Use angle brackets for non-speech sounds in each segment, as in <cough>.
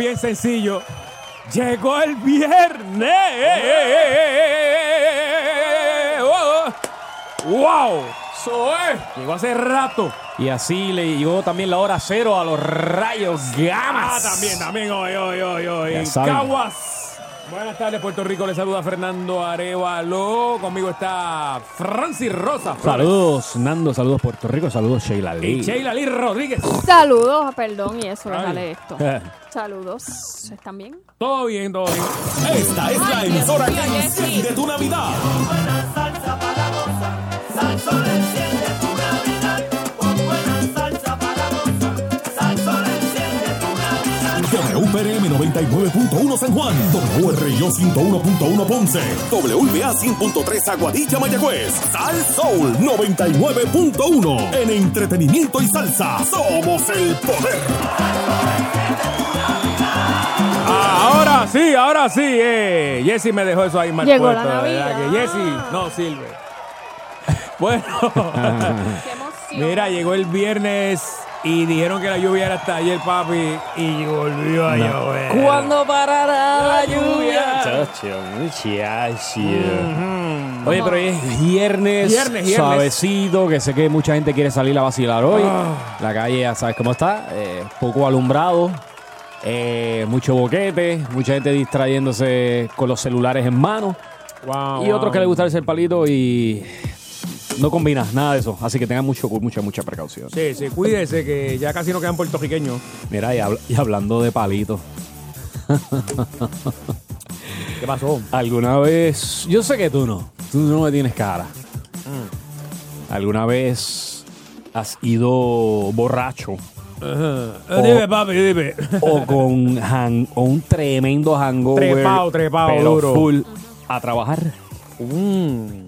Bien sencillo. Llegó el viernes. ¡Wow! Eso es. Llegó hace rato. Y así le llegó también la hora cero a los rayos Ah, gamas. también, también hoy, hoy, hoy, hoy. Caguas. Buenas tardes, Puerto Rico. Le saluda Fernando Arevalo. Conmigo está Francis Rosa. Flores. Saludos, Nando. Saludos, Puerto Rico. Saludos, Sheila Y Lee. Sheila Lee Rodríguez. Saludos, perdón, y eso, déjale esto. <laughs> Saludos, ¿están bien? Todo bien, todo bien. Esta es la emisora que enciende tu Navidad. WPRM 99.1 San Juan, WRIO 101.1 Ponce, WBA 100.3 Aguadilla Mayagüez, Sal Soul 99.1. En entretenimiento y salsa, somos el poder. Ah, ahora sí, ahora sí. Eh. Jessy me dejó eso ahí mal Llegó puesto, la verdad. Que Jessy no sirve. <laughs> Bueno, <laughs> mira, llegó el viernes y dijeron que la lluvia era hasta ayer, papi, y volvió a llover. ¿Cuándo parará la lluvia? Chacho, muchacho. Oye, pero hoy es viernes, Viernes, viernes. suavecito, que sé que mucha gente quiere salir a vacilar hoy. Ah. La calle ya sabes cómo está, eh, poco alumbrado, eh, mucho boquete, mucha gente distrayéndose con los celulares en mano. Wow, Y wow. otros que les gusta el palito y no combina nada de eso. Así que tengan mucho, mucha, mucha precaución. Sí, sí, cuídese que ya casi no quedan puertorriqueños. Mira, y, habl- y hablando de palitos, ¿Qué pasó? ¿alguna vez, yo sé que tú no, tú no me tienes cara. Mm. ¿Alguna vez has ido borracho. Dime, papi, dime. o con o un tremendo hangover, Trepao, trepao, pero duro. full a trabajar? Mm,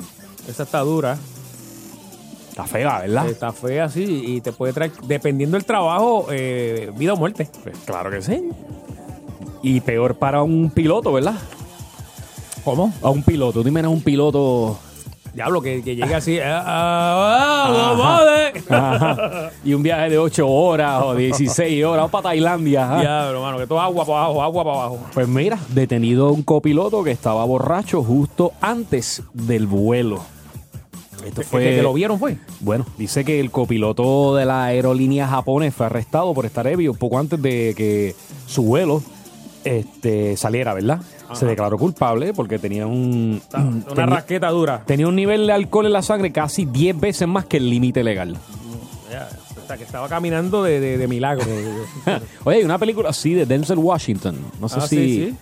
esa está dura. Está fea, ¿verdad? Está fea, sí, y te puede traer, dependiendo del trabajo, eh, vida o muerte. Pues claro que sí. Y peor para un piloto, ¿verdad? ¿Cómo? A un piloto. Dime, un piloto Diablo, que, que llegue así. <laughs> ah, ah, Ajá. y un viaje de 8 horas o 16 horas, o para Tailandia. ajá. Diablo, mano, que todo agua para abajo, agua para abajo. Pues mira, detenido un copiloto que estaba borracho justo antes del vuelo. Esto fue. que, que lo vieron fue. Bueno, dice que el copiloto de la aerolínea japonés fue arrestado por estar ebrio poco antes de que su vuelo este, saliera, ¿verdad? Se declaró culpable porque tenía un. Una <clears throat> tenía- rasqueta dura. Tenía un nivel de alcohol en la sangre casi 10 veces más que el límite legal. Ya, O sea, que estaba caminando de, de, de milagro. <laughs> Oye, hay una película así de Denzel Washington. No sé Ah, si. sí, sí.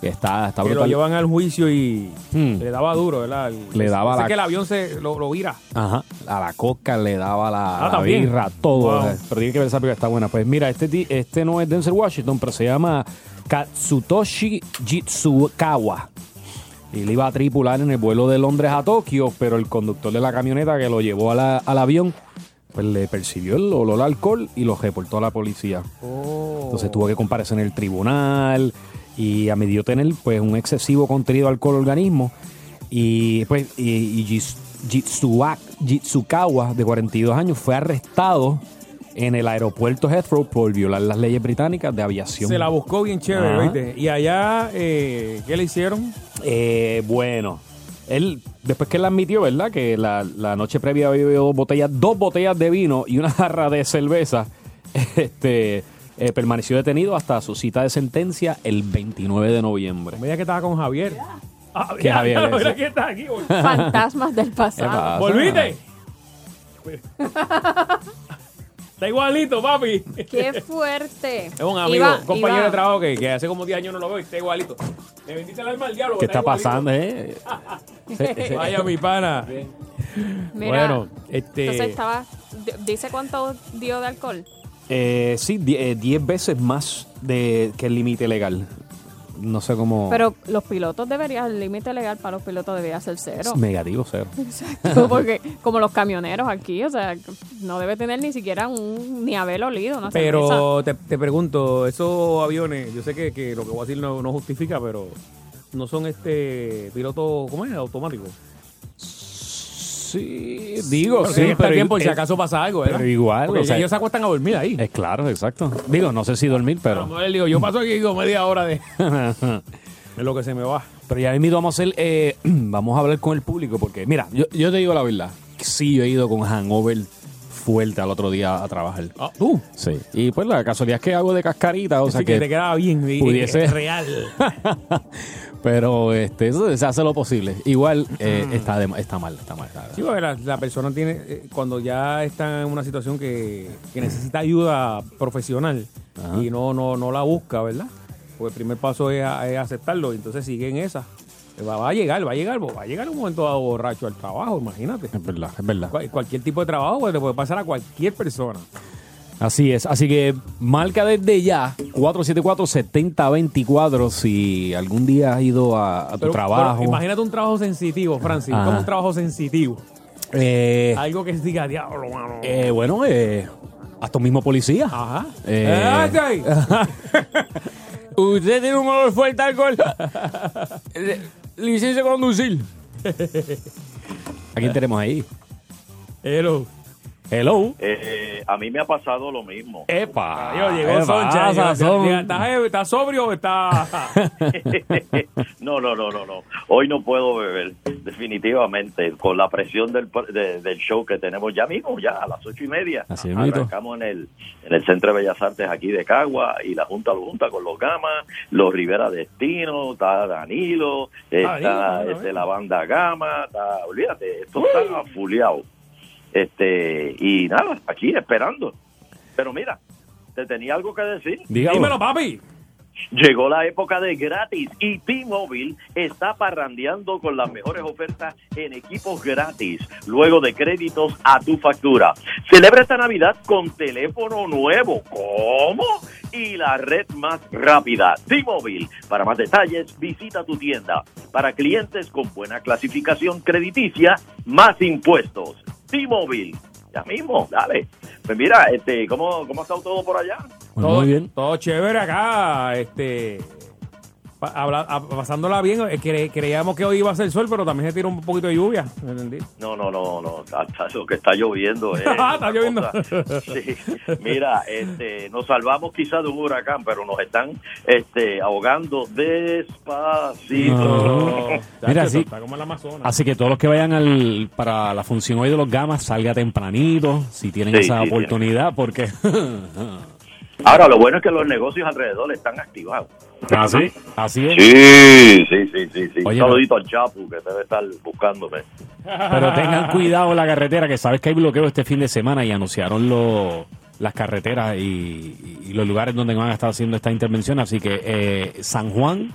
Que Está, está que lo brutal. llevan al juicio y Hmm. le daba duro, ¿verdad? El- Le daba la- que el avión se lo, lo vira. Ajá. A la coca le daba la, Ah, la birra, todo. Wow. Pero tiene que ver esa película, está buena. Pues mira, este, este no es Denzel Washington, pero se llama Katsutoshi Jitsukawa. Y él iba a tripular en el vuelo de Londres a Tokio, pero el conductor de la camioneta que lo llevó a la- al avión, pues le percibió el olor a alcohol y lo reportó a la policía. Entonces tuvo que comparecer en el tribunal y a medio tener pues un excesivo contenido de alcohol en el organismo y pues y, y Jitsuak- Jitsukawa de 42 años fue arrestado en el aeropuerto Heathrow por violar las leyes británicas de aviación. Se la buscó bien chévere. ¿viste? Y allá, eh, ¿qué le hicieron? Eh, bueno, él, después que él admitió, ¿verdad? Que la, la noche previa había bebido dos botellas, dos botellas de vino y una <laughs> jarra de cerveza. <laughs> Este, eh, permaneció detenido hasta su cita de sentencia el 29 de noviembre. Mira que estaba con Javier. Ah, ¿Qué Javier mira, es? mira que está aquí. bol- <laughs> Fantasmas del ¿Qué pasado. pasa? ¿Volviste? <laughs> Está igualito, papi. ¡Qué fuerte! Es un amigo, Iba- un compañero iba- de trabajo que, que hace como 10 años no lo veo y está igualito. Me bendice el alma al diablo. ¿Qué está igualito. pasando, eh? <laughs> Vaya, mi pana. Mira, bueno, este. entonces estaba... di- ¿Dice cuánto dio de alcohol? Eh, sí, 10 veces más de que el límite legal. No sé cómo... Pero los pilotos deberían, el límite legal para los pilotos debería ser cero. Es negativo, cero. Exacto, <laughs> porque como los camioneros aquí, o sea, no debe tener ni siquiera un, ni haber olido una. Pero te, te pregunto, esos aviones, yo sé que, que lo que voy a decir no, no justifica, pero no son este pilotos, ¿cómo es? Automáticos. Sí, digo, sí, sí, pero, bien por si acaso pasa algo, ¿verdad? pero igual, Porque o sea- ellos se acuestan a dormir ahí. Es claro, exacto. Digo, no sé si dormir, pero... él digo, yo paso aquí digo media hora de, <laughs> es lo que se me va. Pero ya mismo vamos a hacer, eh, <clears throat> vamos a hablar con el público porque, mira, yo, yo te digo la verdad, sí, yo he ido con hangover fuerte al otro día a trabajar. Ah, tú. Sí. Y pues la casualidad es que hago de cascarita, o sea que, que... te quedaba bien. pudiese- es real. <laughs> Pero este, eso se hace lo posible. Igual eh, está, de- está mal, está mal. está- Sí, porque la, la persona tiene, eh, cuando ya está en una situación que, que necesita ayuda profesional Ajá. y no, no, no la busca, ¿verdad? Pues el primer paso es, aceptarlo y entonces sigue en esa. Va, va a llegar, va a llegar, va a llegar un momento dado borracho al trabajo, imagínate. Es verdad, es verdad. Cual- cualquier tipo de trabajo pues, le puede pasar a cualquier persona. Así es. Así que marca desde ya 474-7024 si algún día has ido a, a tu Pero- trabajo. pero imagínate un trabajo sensitivo, Francis. Ajá. Como un trabajo sensitivo. Eh, Algo que diga, diablo, mano. eh, bueno, eh, hasta un mismo policía. Ajá. Eh. Eh, ¿qué <laughs> hay? Usted tiene un olor fuerte al alcohol. <laughs> Licencia de conducir. ¿A quién tenemos ahí? Hello. Hello. Eh, a mí me ha pasado lo mismo. Epa. Adiós, llegó ¿Qué Soncha. ¿Estás, eh, ¿Estás sobrio o estás...? <laughs> no, no, no, no, no. Hoy no puedo beber, definitivamente, con la presión del, de- del show que tenemos ya mismo, ya a las ocho y media. Así mismito. Arrancamos en el, en el Centro de Bellas Artes aquí de Cagua y la Junta lo junta con los Gama, los Rivera Destino, está Danilo, está Danilo, este, la banda Gama, está, olvídate, esto está fuleado. Este, y nada, aquí esperando. Pero mira, te tenía algo que decir. Dígalo. Dímelo, papi. Llegó la época de gratis y T-Mobile está parrandeando con las mejores ofertas en equipos gratis, luego de créditos a tu factura. Celebra esta Navidad con teléfono nuevo. ¿Cómo? Y la red más rápida, T-Mobile. Para más detalles, visita tu tienda. Para clientes con buena clasificación crediticia, más impuestos. T-Mobile. Ya mismo, dale. Pues mira, este, ¿cómo, cómo ha estado todo por allá? Pues todo, muy bien. Todo chévere acá, este... pa- habla- a- pasándola bien, eh, cre- creíamos que hoy iba a ser sol, pero también se tiró un poquito de lluvia. ¿entendí? No, no, no, no, está- lo que está lloviendo. eh, <laughs> Está lloviendo. Sí. Mira, este, nos salvamos quizás de un huracán, pero nos están este, ahogando despacito. No. Chacho, Mira, eso sí. Está como el Amazonas. Así que todos los que vayan al, para la función hoy de los gamas, salga tempranito, si tienen Sí, esa sí, oportunidad, porque... Ahora, lo bueno es que los negocios alrededor están activados. Así, <laughs> así es. Sí, sí, sí, sí. sí. Oye, Un saludito al Chapu que debe estar buscándome. Pero tengan <laughs> cuidado en la carretera, que sabes que hay bloqueo este fin de semana y anunciaron lo- las carreteras y, y los lugares donde van a estar haciendo esta intervención. Así que eh, San Juan,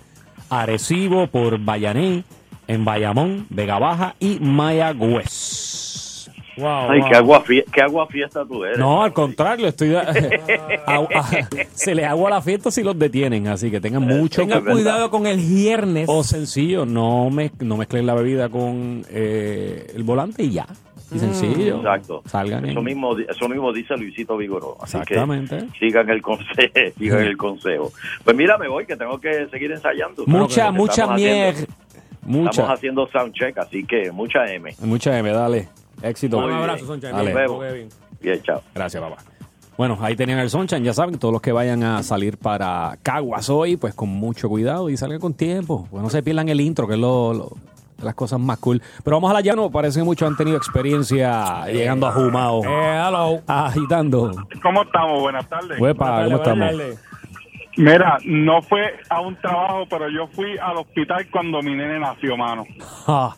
Arecibo por Bayané, en Bayamón, Vega Baja y Mayagüez. Wow, Ay, wow. qué agua, fie- qué agua fiesta tú eres. No, al contrario, estoy <laughs> a- a- se les agua la fiesta si los detienen, así que tengan mucho Tenga es verdad. cuidado con el viernes. O sencillo, no, me, no mezclen la bebida con eh, el volante y ya. Y sencillo. Exacto. Salgan Eso en- mismo, eso mismo dice Luisito Vigoró. Así Exactamente. que sigan el consejo. <laughs> sigan el consejo. Pues mira, me voy, que tengo que seguir ensayando. Mucha, mucha haciendo- mier. Estamos haciendo soundcheck, así que mucha M. Mucha M, dale. Éxito. un abrazo, bien. Soncha. Dale. Bien, bien. Bien, chao. Gracias, papá. Bueno, ahí tenían el Sonchan, ya saben, todos los que vayan a salir para Caguas hoy, pues con mucho cuidado y salgan con tiempo. Pues no se pierdan el intro, que es lo, lo, de las cosas más cool. Pero vamos a la llano, parece que muchos han tenido experiencia llegando a Jumao, Eh, hello. agitando. ¿Cómo estamos? Buenas tardes. Huepa, ¿cómo estamos? Mira, no fue a un trabajo, pero yo fui al hospital cuando mi nene nació, mano. Ah,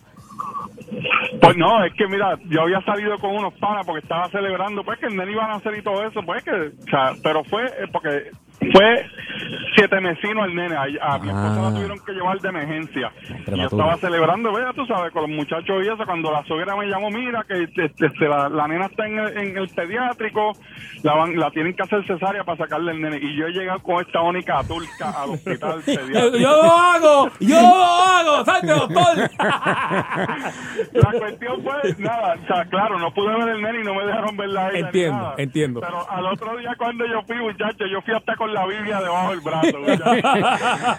Pues no, es que mira, yo había salido con unos panas porque estaba celebrando, pues que el nene iba a nacer y todo eso, pues que, o sea, pero fue eh, porque fue siete mesino el nene, a, a mi esposa Ah. la tuvieron que llevar de emergencia. Y yo estaba celebrando, vea, tú sabes, con los muchachos y eso, cuando la suegra me llamó, mira, que este, este, la, la nena está en el, en el pediátrico, la van, la tienen que hacer cesárea para sacarle el nene, y yo he llegado con esta única turca al hospital <laughs> pediátrico. Yo lo hago, yo lo hago, salte doctor. <laughs> La cuestión fue, nada, o sea, claro, no pude ver el nene y no me dejaron verla a ella Entiendo, entiendo. Pero al otro día cuando yo fui, muchacho, yo fui hasta con la Biblia debajo del brazo, muchacho.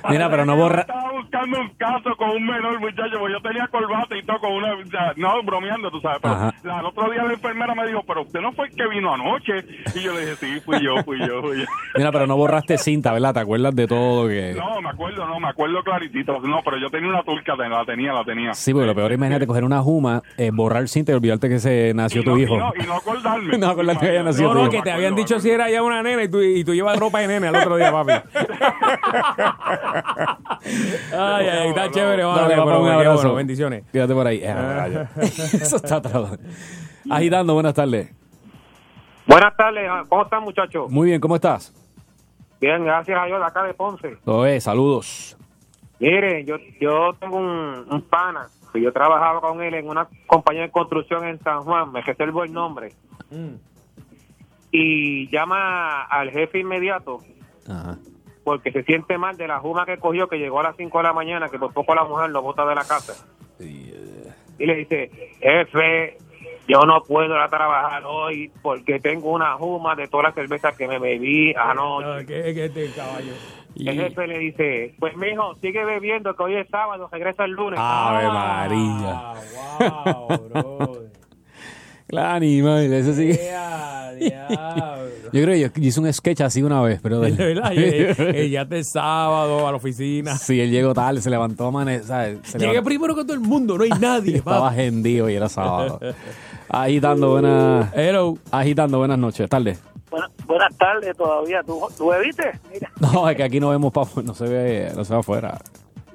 <laughs> Mira, pero no Yo borra- Estaba buscando un caso con un menor, muchacho, porque yo tenía corbata y todo con una, o sea, no, bromeando, tú sabes. Pero Ajá. la- al otro día la enfermera me dijo, pero usted no fue el que vino anoche. Y yo le dije, sí, fui yo, fui yo, fui yo. <laughs> Mira, pero no borraste cinta, ¿verdad? ¿Te acuerdas de todo que...? No, me acuerdo, no, me acuerdo claritito. No, pero yo tenía una turca, la tenía, la tenía. Sí, porque lo peor es imagínate coger una juma, eh, borrar cinta y olvidarte que se nació Y tu no, hijo. Y no, y no acordarme. <laughs> No acordarte que haya nacido No, tu no, hijo. que te habían dicho si era ya una nena y tú, y tú llevas ropa de nene al otro día, papi. <laughs> Ay, ay, está chévere, vale, Dale, papá, pero un qué abrazo. bueno, bendiciones. Quédate por ahí. Eh, rayo. <laughs> Eso está atrás. Agitando, buenas tardes. Buenas tardes, ah, ¿cómo están muchachos? Muy bien, ¿cómo estás? Bien, gracias a Dios de acá de Ponce. Todo es, saludos. Mire, yo, yo tengo un, un pana, que yo trabajaba con él en una compañía de construcción en San Juan, me reservo el nombre, y llama al jefe inmediato Ajá. porque se siente mal de la juma que cogió, que llegó a las 5 de la mañana, que por poco la mujer lo bota de la casa. Y le dice, jefe, yo no puedo ir a trabajar hoy porque tengo una juma de todas las cervezas que me bebí anoche. Que- que este caballo. Y- El jefe le dice, pues mijo, sigue bebiendo que hoy es sábado, regresa el lunes. Ave María. Ah, wow, bro. Claro, animal, eso sí. Yo creo que yo hice un sketch así una vez, pero De verdad, <laughs> eh, eh, ya el sábado a la oficina. Sí, él llegó tarde, se levantó a amanecer, ¿sabes? Se Llegué levantó- primero que todo el mundo, no hay nadie. <laughs> estaba papi. hendido y era sábado. Agitando, buenas... Hello. Agitando, buenas noches, tarde. Buenas, buenas tardes todavía. ¿Tú, ¿Tú bebiste? Mira, <laughs> No, es que aquí no vemos pa' no se ve, no se ve afuera.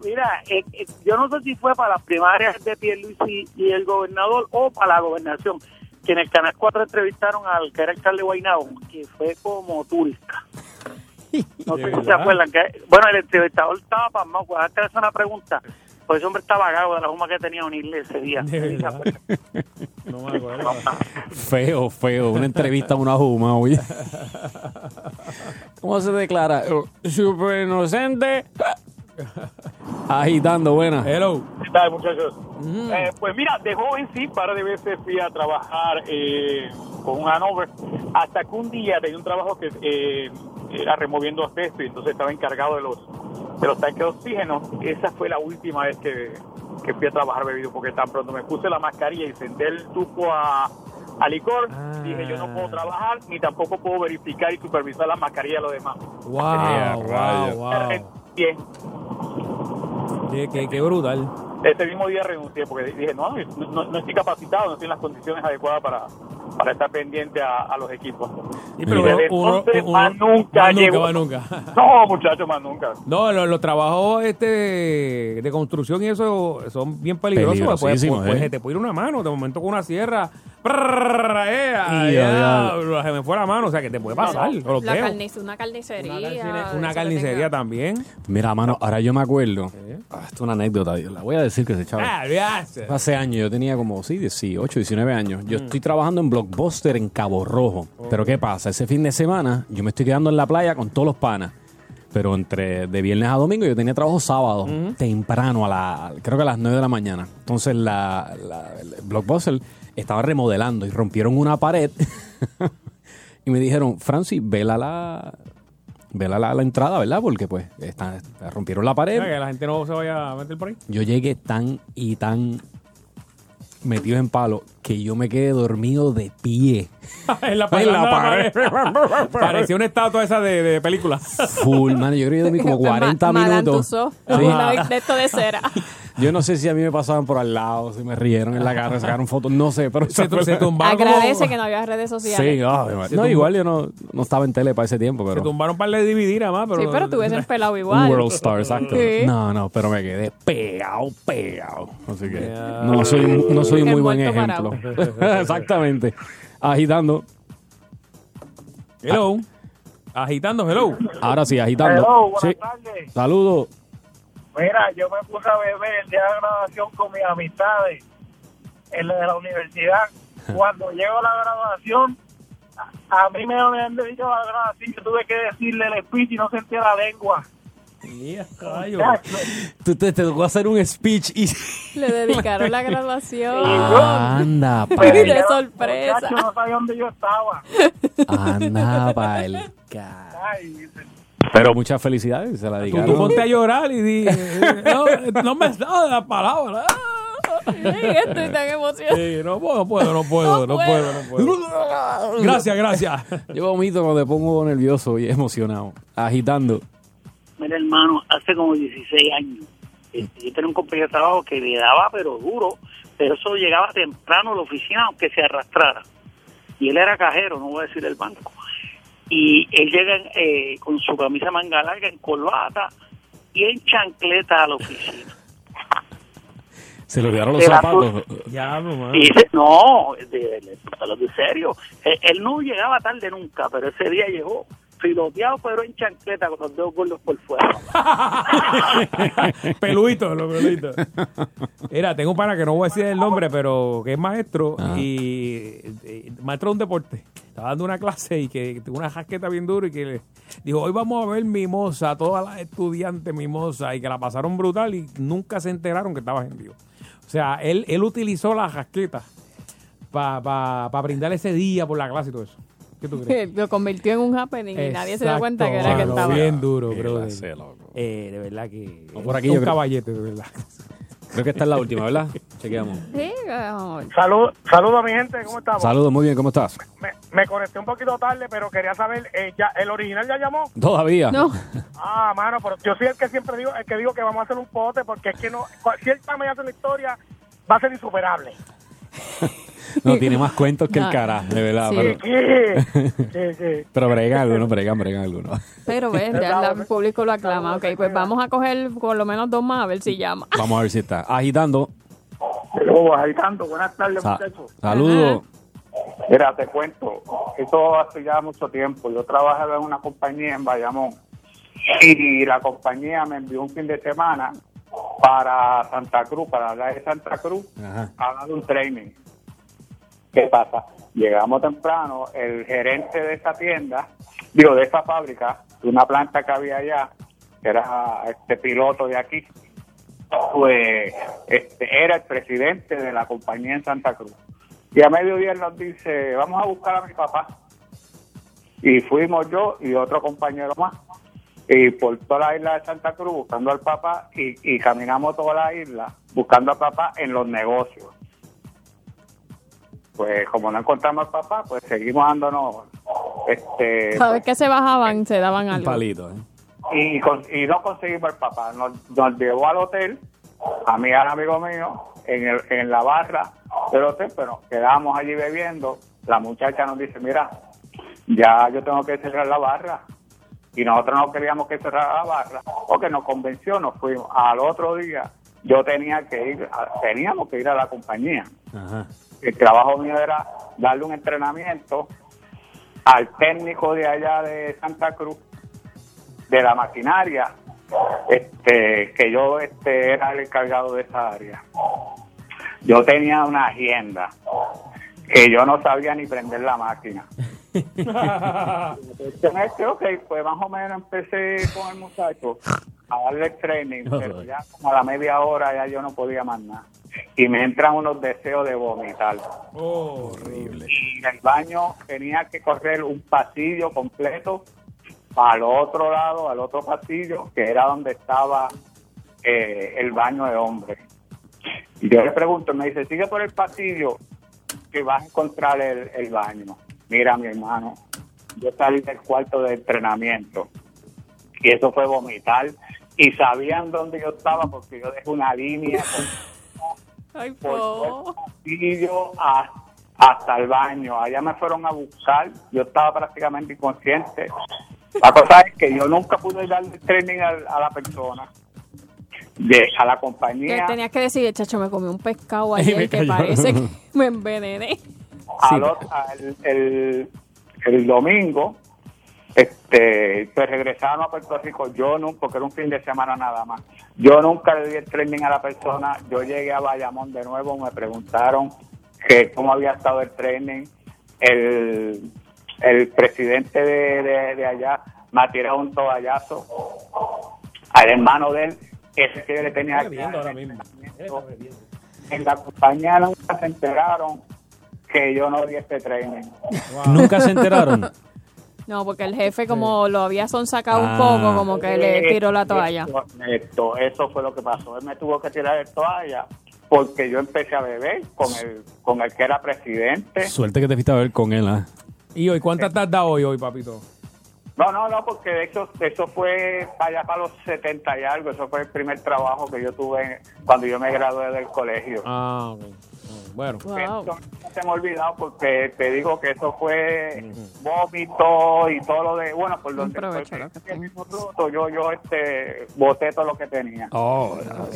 mira eh, eh, yo no sé si fue para las primarias de Pierluisi y el gobernador o para la gobernación, que en el Canal 4 entrevistaron al que era alcalde de Guaynabo, que fue como turca. No sé ¿De si se acuerdan. que Bueno, el entrevistador estaba pasmado. Cuando te hace una pregunta, pues ese hombre estaba gago de la juma que tenía unirle ese día. De. No me acuerdo. Feo, feo. Una entrevista a una juma, oye. <laughs> ¿Cómo se declara? Super inocente. Agitando, buena. Hello. ¿Qué tal, muchachos? Eh, pues mira, de joven sí, par de veces fui a trabajar eh, con un Hanover, hasta que un día tenía un trabajo que eh, era removiendo asbesto y entonces estaba encargado de los de los tanques de oxígeno. Esa fue la última vez que, que fui a trabajar bebido, porque tan pronto me puse la mascarilla y senté el tubo a, a licor, Ah. dije yo no puedo trabajar, ni tampoco puedo verificar y supervisar la mascarilla de los demás. Wow, wow, wow. Bien, Qué, qué, qué brutal. ese mismo día renuncié porque dije, no, no, no estoy capacitado, no estoy en las condiciones adecuadas para, para estar pendiente a, a los equipos. Sí, pero Desde uno- entonces, uno- más nunca más llegó. más nunca. <laughs> No, muchachos, más nunca. No, los, los trabajos este de, de construcción y eso son bien peligrosos. Después, Peligrosísimos, pues, ¿eh? se te puede ir una mano, de momento con una sierra. Y se me fue la mano, o sea que te puede pasar. una carnicería. Una, carnicería también. Mira, mano, ahora yo me acuerdo. Esto es una anécdota. La voy a decir que se echaba. Ah. Hace años, yo tenía como, sí, 18, 19 años. Yo estoy trabajando en Blockbuster en Cabo Rojo. Pero ¿qué pasa? Ese fin de semana yo me estoy quedando en la playa con todos los panas. Pero entre de viernes a domingo yo tenía trabajo sábado, temprano, a la, creo que a las 9 de la mañana. Entonces la, Blockbuster estaba remodelando y rompieron una pared. <laughs> y me dijeron, Francis, vela la, vela la, la entrada, ¿verdad? Porque pues está, rompieron la pared. Que la gente no se vaya a meter por ahí. Yo llegué tan y tan metido en palo que yo me quedé dormido de pie. <laughs> en la, <laughs> En la pared. Parecía una estatua esa de, de película. Full, man. Yo creo que yo dormí como 40 Ma- minutos. Sí. la de esto de cera. Yo no sé si a mí me pasaban por al lado, si me rieron en la cara, sacaron fotos, no sé, pero <laughs> Se, se tumbaron Agradece que no había redes sociales. Sí, ah, Se no, igual yo no, no estaba en tele para ese tiempo, Se pero tumbaron para de DVD nada más, pero... Sí, pero hubiesen <laughs> pelado un igual. World Star, exacto. Sí. No, no, pero me quedé pegado, pegado. Así que no soy, no soy un El muy buen ejemplo. <laughs> Exactamente. Agitando. Hello. Agitando, hello. Ahora sí, agitando. Hello, buenas Sí. tardes. Saludos. Mira, yo me puse a beber el día de la graduación con mis amistades en la de la universidad. <laughs> Cuando llego a la graduación, a mí me habían dedicado a la graduación. Yo tuve que decirle el speech y no sentía la lengua. Tú te, te tocó hacer un speech y. <laughs> Le dedicaron la graduación. <laughs> Anda, Ay, pa'l, de sorpresa. Muchacho, no sabía dónde yo estaba. anda pa'l ca- Ay, Pero muchas felicidades, se la Tú, dedicaron. tú ponte a llorar y di... No, <laughs> no me sale la palabra. Estoy tan emocionada. Sí, no puedo, no puedo, no puedo, no puedo, no puedo. Gracias, gracias. Yo vomito cuando me pongo nervioso y emocionado. Agitando. Mira, hermano, hace como 16 años, este, yo tenía un compañero de trabajo que le daba, pero duro, pero eso llegaba temprano a la oficina, aunque se arrastrara. Y él era cajero, no voy a decir el banco. Y él llega eh, con su camisa manga larga, en corbata y en chancleta a la oficina. <laughs> Se le olvidaron los Era zapatos. Ya, mamá. Y dice, no, de, de, de- de serio, él, él no llegaba tarde nunca, pero ese día llegó filoteado, pero en chancleta, con los dedos gordos por fuera. <laughs> Peluito, los peluitos. Mira, tengo un pana que no voy a decir el nombre, pero que es maestro y eh, maestro de un deporte. Estaba dando una clase y que tuvo una jasqueta bien dura y que le dijo, hoy vamos a ver Mimosa, todas las estudiantes Mimosa y que la pasaron brutal y nunca se enteraron que estaba en vivo. O sea, él, él utilizó la jasqueta para pa, pa brindar ese día por la clase y todo eso. ¿Qué tú <laughs> crees? Lo convirtió en un happening y nadie se dio cuenta que era que estaba. Bien duro, bro. Eh, de verdad que. No, por aquí un yo creo- caballete, de verdad. Creo que esta es la última, ¿verdad? <laughs> Chequeamos. Sí, vamos. Saludos saludos mi gente, ¿cómo estamos? Saludos, muy bien, ¿cómo estás? Me, me conecté un poquito tarde, pero quería saber, eh, ya, ¿el original ya llamó? Todavía. No, Ah, mano, pero yo soy el que siempre digo, el que digo que vamos a hacer un pote, porque es que no, si él me hace la historia, va a ser insuperable. <laughs> No, tiene más cuentos que el No. cara, de verdad. Sí. Pero, Sí, pero bregan algunos, bregan, bregan algunos. pero ves, ya el público lo aclama. Ok, pues vamos a coger por lo menos dos más a ver si llama. Vamos a ver si está. Agitando. Pero agitando, buenas tardes, Sa- muchachos. Saludos. Mira, te cuento, eso hace ya mucho tiempo. Yo trabajaba en una compañía en Bayamón y la compañía me envió un fin de semana para Santa Cruz, para la de Santa Cruz, Ajá. a dar un training. ¿Qué pasa? Llegamos temprano, el gerente de esa tienda, digo, de esa fábrica, de una planta que había allá, que era este piloto de aquí, pues este, era el presidente de la compañía en Santa Cruz. Y a mediodía nos dice, vamos a buscar a mi papá. Y fuimos yo y otro compañero más. Y por toda la isla de Santa Cruz buscando al papá y, y caminamos toda la isla buscando al papá en los negocios. Pues como no encontramos al papá, pues seguimos dándonos este Cada vez que se bajaban, se daban Un algo. palito. ¿eh? y, con- y no conseguimos el papá. Nos, nos llevó al hotel, a mí y al amigo mío, en, el, en la barra del hotel, pero nos quedamos allí bebiendo. La muchacha nos dice, mira, ya yo tengo que cerrar la barra. Y nosotros no queríamos que cerrara la barra, porque nos convenció, nos fuimos. Al otro día yo tenía que ir, a- teníamos que ir a la compañía. Ajá. El trabajo mío era darle un entrenamiento al técnico de allá de Santa Cruz de la maquinaria este que yo este era el encargado de esa área. Yo tenía una agenda que yo no sabía ni prender la máquina. La cuestión es que, ok, pues más o menos empecé con el muchacho a darle el training, <laughs> pero ya como a la media hora ya yo no podía más nada. Y me entran unos deseos de vomitar. Horrible. Y en el baño tenía que correr un pasillo completo al otro lado, al otro pasillo, que era donde estaba eh, el baño de hombres. Y yo le pregunto, me dice, sigue por el pasillo que vas a encontrar el, el baño. Mira, mi hermano, yo salí del cuarto de entrenamiento y eso fue vomitar y sabían dónde yo estaba porque yo dejé una línea Ay, todo po. el pasillo a- hasta el baño. Allá me fueron a buscar, yo estaba prácticamente inconsciente. La cosa es que yo nunca pude darle training a, a la persona, de, a la Que compañía. tenías que decir, chacho, me comí un pescado Y me ayer que cayó. parece que <laughs> me envenené. al al- el, el domingo, este, pues regresaron a Puerto Rico. Yo nunca, porque era un fin de semana nada más. Yo nunca le di el training a la persona. Yo llegué a Bayamón de nuevo, me preguntaron que cómo había estado el training. El, el presidente de, de- de allá me ha tirado un toallazo al hermano de él, ese que yo le tenía aquí. En la compañía nunca se enteraron que yo no di este training. Nunca se enteraron. <laughs> No, porque el jefe como lo había sonsacado un Ah. poco, como que le tiró la toalla. Esto, eso fue lo que pasó. Él me tuvo que tirar de toalla porque yo empecé a beber con el, con el que era presidente. Suerte que te fuiste a ver con él, ¿ah? ¿Y hoy cuántas te has dado hoy, hoy, papito? No, no, no, porque eso, eso fue para allá para los 70 y algo. Eso fue el primer trabajo que yo tuve cuando yo me gradué del colegio. Ah, ok. Bueno. Wow. No se me ha olvidado porque te digo que eso fue vómito y todo lo de, bueno, por donde provecho fue lo que el mismo fruto, yo, yo este, boté todo lo que tenía. Oh, Ok.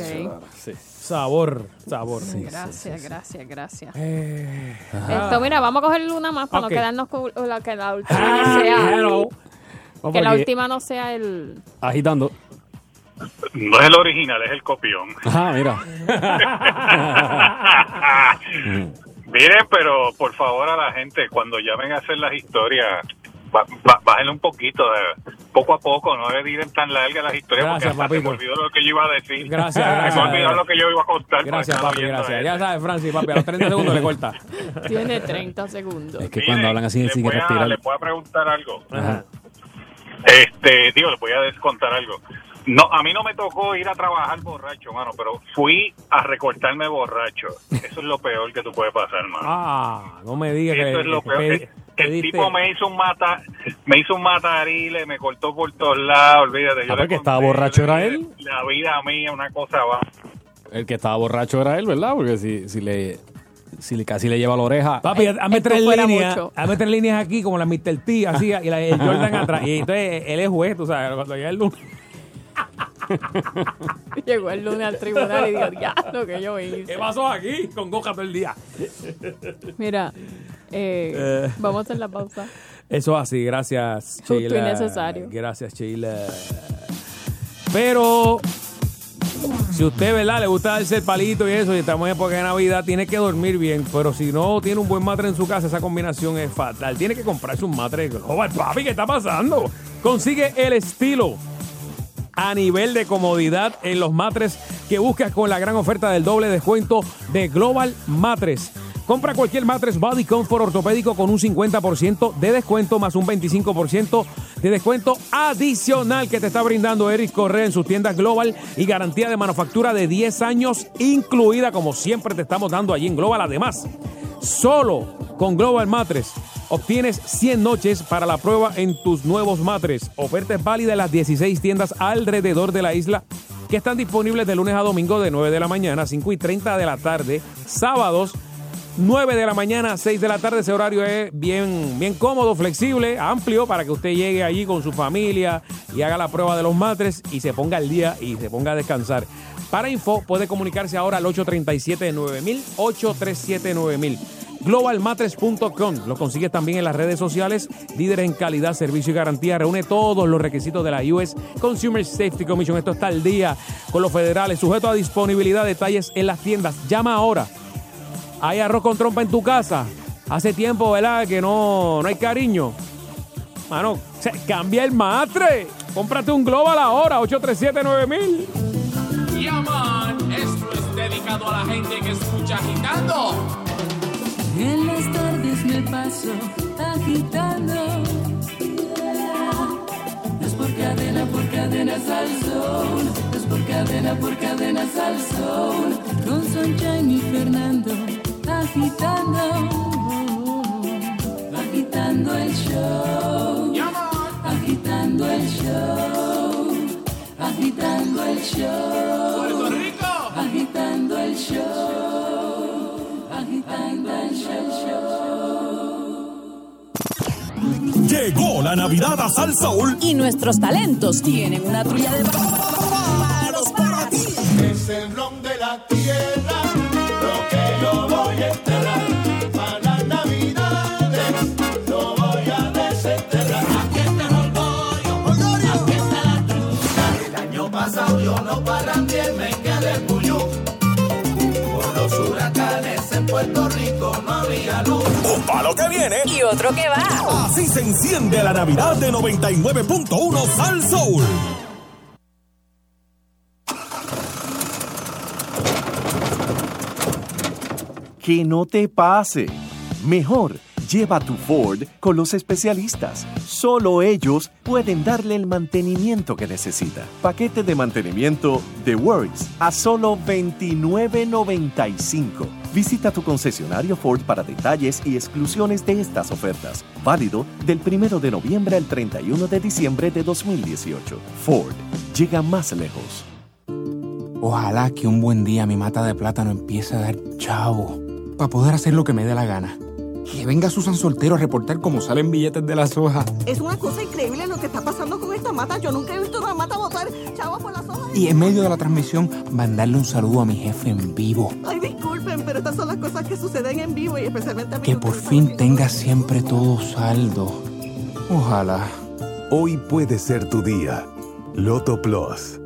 sí. Sabor, sabor. Gracias, gracias, gracias. Eh, Esto, mira, vamos a coger una más para Ok. no quedarnos con la que la última no Ah, sea. hello. Vamos Que la última no sea el. Agitando. No es el original, es el copión. Ajá, mira. <laughs> Miren, pero por favor a la gente, cuando llamen a hacer las historias, bájenle un poquito, eh, poco a poco, no le diren tan largas las historias Gracias, porque se me olvidó lo que yo iba a decir. Gracias, <laughs> Se gracias. me olvidó lo que yo iba a contar. Gracias, papi, gracias. Ya sabes, Francis, papi, a los 30 segundos le corta. <laughs> Tiene 30 segundos. Es que Miren, cuando hablan así a- respirar. Les voy a preguntar algo. Ajá. Este, digo, les voy a descontar algo. No, a mí no me tocó ir a trabajar borracho, mano, pero fui a recortarme borracho. Eso es lo peor que tú puedes pasar, mano. Ah, no me digas que, Eso es lo que peor. que- que el tipo me hizo un mata, me hizo un matarile, me cortó por todos lados, olvídate. Ah, le porque estaba borracho era él. La vida mía, una cosa va. El que estaba borracho era él, ¿verdad? Porque si, si le si le, casi le lleva la oreja. Papi, hazme esto tres líneas, hazme tres líneas aquí como la Mr. T, así, y la el Jordan atrás. Y entonces él es juez, tú sabes, cuando llega el lunes. <laughs> Llegó el lunes al tribunal y dijo, ya, lo que yo ¿Qué hice. pasó aquí? Con Goja todo el día. Mira, eh, Eh. vamos a hacer la pausa. Eso así, gracias, Justo Sheila. necesario. Gracias, Sheila. Pero si usted, ¿verdad? Le gusta darse el palito y eso, y estamos en época de Navidad, tiene que dormir bien. Pero si no tiene un buen matre en su casa, esa combinación es fatal. Tiene que comprarse un matre global. Papi, ¿qué está pasando? Consigue el estilo a nivel de comodidad en los matres que buscas con la gran oferta del doble descuento de Global Matres. Compra cualquier matres Body Comfort ortopédico con un 50% de descuento más un 25% de descuento adicional que te está brindando Eric Correa en sus tiendas Global y garantía de manufactura de 10 años incluida como siempre te estamos dando allí en Global. Además, Solo con Global Matres obtienes 100 noches para la prueba en tus nuevos matres. Oferta es válida en las 16 tiendas alrededor de la isla que están disponibles de lunes a domingo de 9 de la mañana a 5 y 30 de la tarde. Sábados 9 de la mañana a 6 de la tarde. Ese horario es bien, bien cómodo, flexible, amplio para que usted llegue allí con su familia y haga la prueba de los matres y se ponga al día y se ponga a descansar. Para info puede comunicarse ahora al 837-9000, 837-9000. Globalmatres.com. Lo consigues también en las redes sociales. Líder en calidad, servicio y garantía. Reúne todos los requisitos de la US Consumer Safety Commission. Esto está al día con los federales. Sujeto a disponibilidad. Detalles en las tiendas. Llama ahora. ¿Hay arroz con trompa en tu casa? Hace tiempo, ¿verdad? Que no, no hay cariño. Mano, se cambia el matre. Cómprate un Global ahora, 837-9000. Yaman, esto es dedicado a la gente que escucha agitando. En las tardes me paso agitando. Cadena, por cadena al sol. No es por cadena, por cadena al sol. Con Sunshine y Fernando agitando. Agitando el show. Agitando el show. agitando el show. Puerto Rico, agitando el show, agitando el show. Llegó la Navidad a Sal Soul Y nuestros talentos tienen una trulla de Pájaros para ti. Es el ron de la tierra, palo que viene y otro que va. Así se enciende la Navidad de 99.1 Sal Soul. Que no te pase. Mejor, lleva tu Ford con los especialistas. Solo ellos pueden darle el mantenimiento que necesita. Paquete de mantenimiento The Works a solo $29.95. Visita tu concesionario Ford para detalles y exclusiones de estas ofertas. Válido del 1 de noviembre al 31 de diciembre de 2018. Ford llega más lejos. Ojalá que un buen día mi mata de plátano empiece a dar chavo para poder hacer lo que me dé la gana. Que venga Susan Soltero a reportar cómo salen billetes de la soja. Es una cosa increíble lo que está pasando con esta mata. Yo nunca he visto una mata botar chavos por las hojas. Y en medio de la transmisión, mandarle un saludo a mi jefe en vivo. Ay, disculpen, pero estas son las cosas que suceden en vivo y especialmente a mí. Que por fin tenga siempre todo saldo. Ojalá. Hoy puede ser tu día. Loto Plus.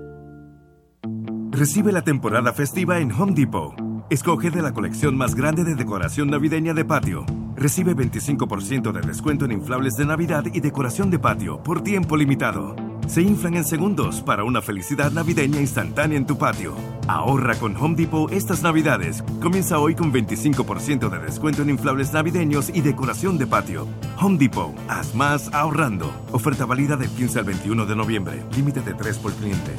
Recibe la temporada festiva en Home Depot. Escoge de la colección más grande de decoración navideña de patio. Recibe 25% de descuento en inflables de Navidad y decoración de patio por tiempo limitado. Se inflan en segundos para una felicidad navideña instantánea en tu patio. Ahorra con Home Depot estas Navidades. Comienza hoy con 25% de descuento en inflables navideños y decoración de patio. Home Depot, haz más ahorrando. Oferta válida del 15 al 21 de noviembre. Límite de 3 por cliente.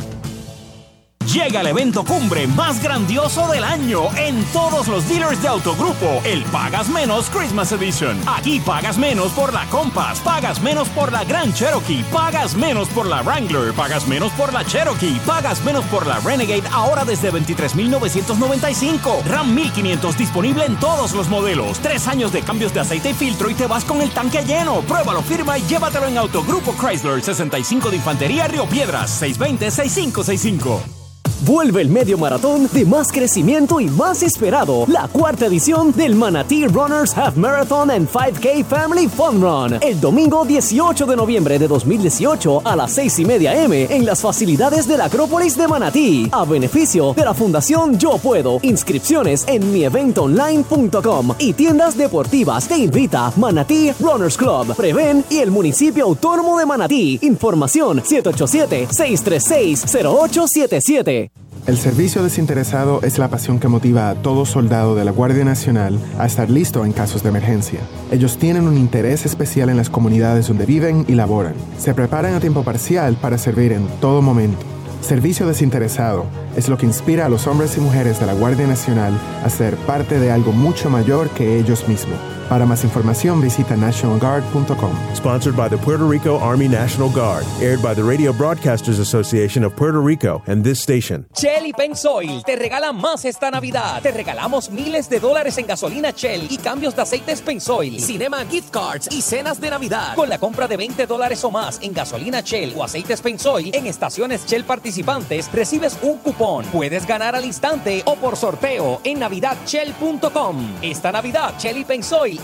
Llega el evento cumbre más grandioso del año en todos los dealers de Autogrupo, el Pagas Menos Christmas Edition. Aquí pagas menos por la Compass, pagas menos por la Grand Cherokee, pagas menos por la Wrangler, pagas menos por la Cherokee, pagas menos por la Renegade ahora desde 23,995. RAM 1500 disponible en todos los modelos. Tres años de cambios de aceite y filtro y te vas con el tanque lleno. Pruébalo, firma y llévatelo en Autogrupo Chrysler 65 de Infantería Río Piedras 620-6565. Vuelve el medio maratón de más crecimiento y más esperado, la cuarta edición del Manatee Runners Half Marathon and 5K Family Fun Run, el domingo 18 de noviembre de 2018 a las 6 y media M en las facilidades de la Acrópolis de Manatí, a beneficio de la Fundación Yo Puedo. Inscripciones en mieventoonline.com y tiendas deportivas te invita Manatí Runners Club, Preven y el municipio autónomo de Manatí. Información 787-636-0877. El servicio desinteresado es la pasión que motiva a todo soldado de la Guardia Nacional a estar listo en casos de emergencia. Ellos tienen un interés especial en las comunidades donde viven y laboran. Se preparan a tiempo parcial para servir en todo momento. Servicio desinteresado es lo que inspira a los hombres y mujeres de la Guardia Nacional a ser parte de algo mucho mayor que ellos mismos. Para más información visita nationalguard.com. Sponsored by the Puerto Rico Army National Guard. Aired by the Radio Broadcasters Association of Puerto Rico and this station. Shell y Pensoil te regala más esta Navidad. Te regalamos miles de dólares en gasolina Shell y cambios de aceites Pensoil, cinema gift cards y cenas de Navidad. Con la compra de 20 dólares o más en gasolina Shell o aceites Pensoil en estaciones Shell participantes, recibes un cupón. Puedes ganar al instante o por sorteo en navidadshell.com. Esta Navidad, Shell y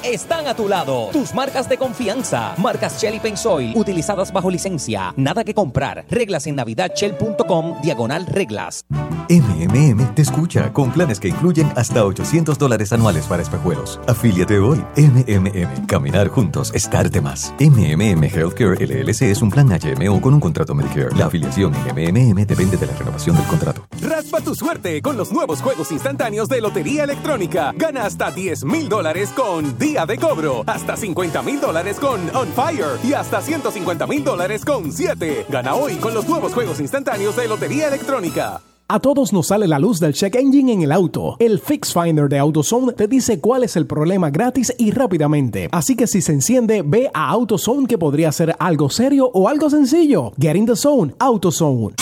Están a tu lado. Tus marcas de confianza. Marcas Shell y Pensoil utilizadas bajo licencia. Nada que comprar. Reglas en navidadshell.com diagonal reglas. MMM te escucha con planes que incluyen hasta 800 dólares anuales para espejuelos. Afíliate hoy. MMM. Caminar juntos. Estarte más. MMM Healthcare LLC es un plan HMO con un contrato Medicare. La afiliación en MMM depende de la renovación del contrato. Raspa tu suerte con los nuevos juegos instantáneos de Lotería Electrónica. Gana hasta 10 mil dólares con Día de Cobro, hasta 50 mil dólares con On Fire y hasta 150 mil dólares con 7. Gana hoy con los nuevos juegos instantáneos de Lotería Electrónica. A todos nos sale la luz del check engine en el auto. El Fix Finder de AutoZone te dice cuál es el problema gratis y rápidamente. Así que si se enciende, ve a AutoZone que podría ser algo serio o algo sencillo. Get in the zone, AutoZone.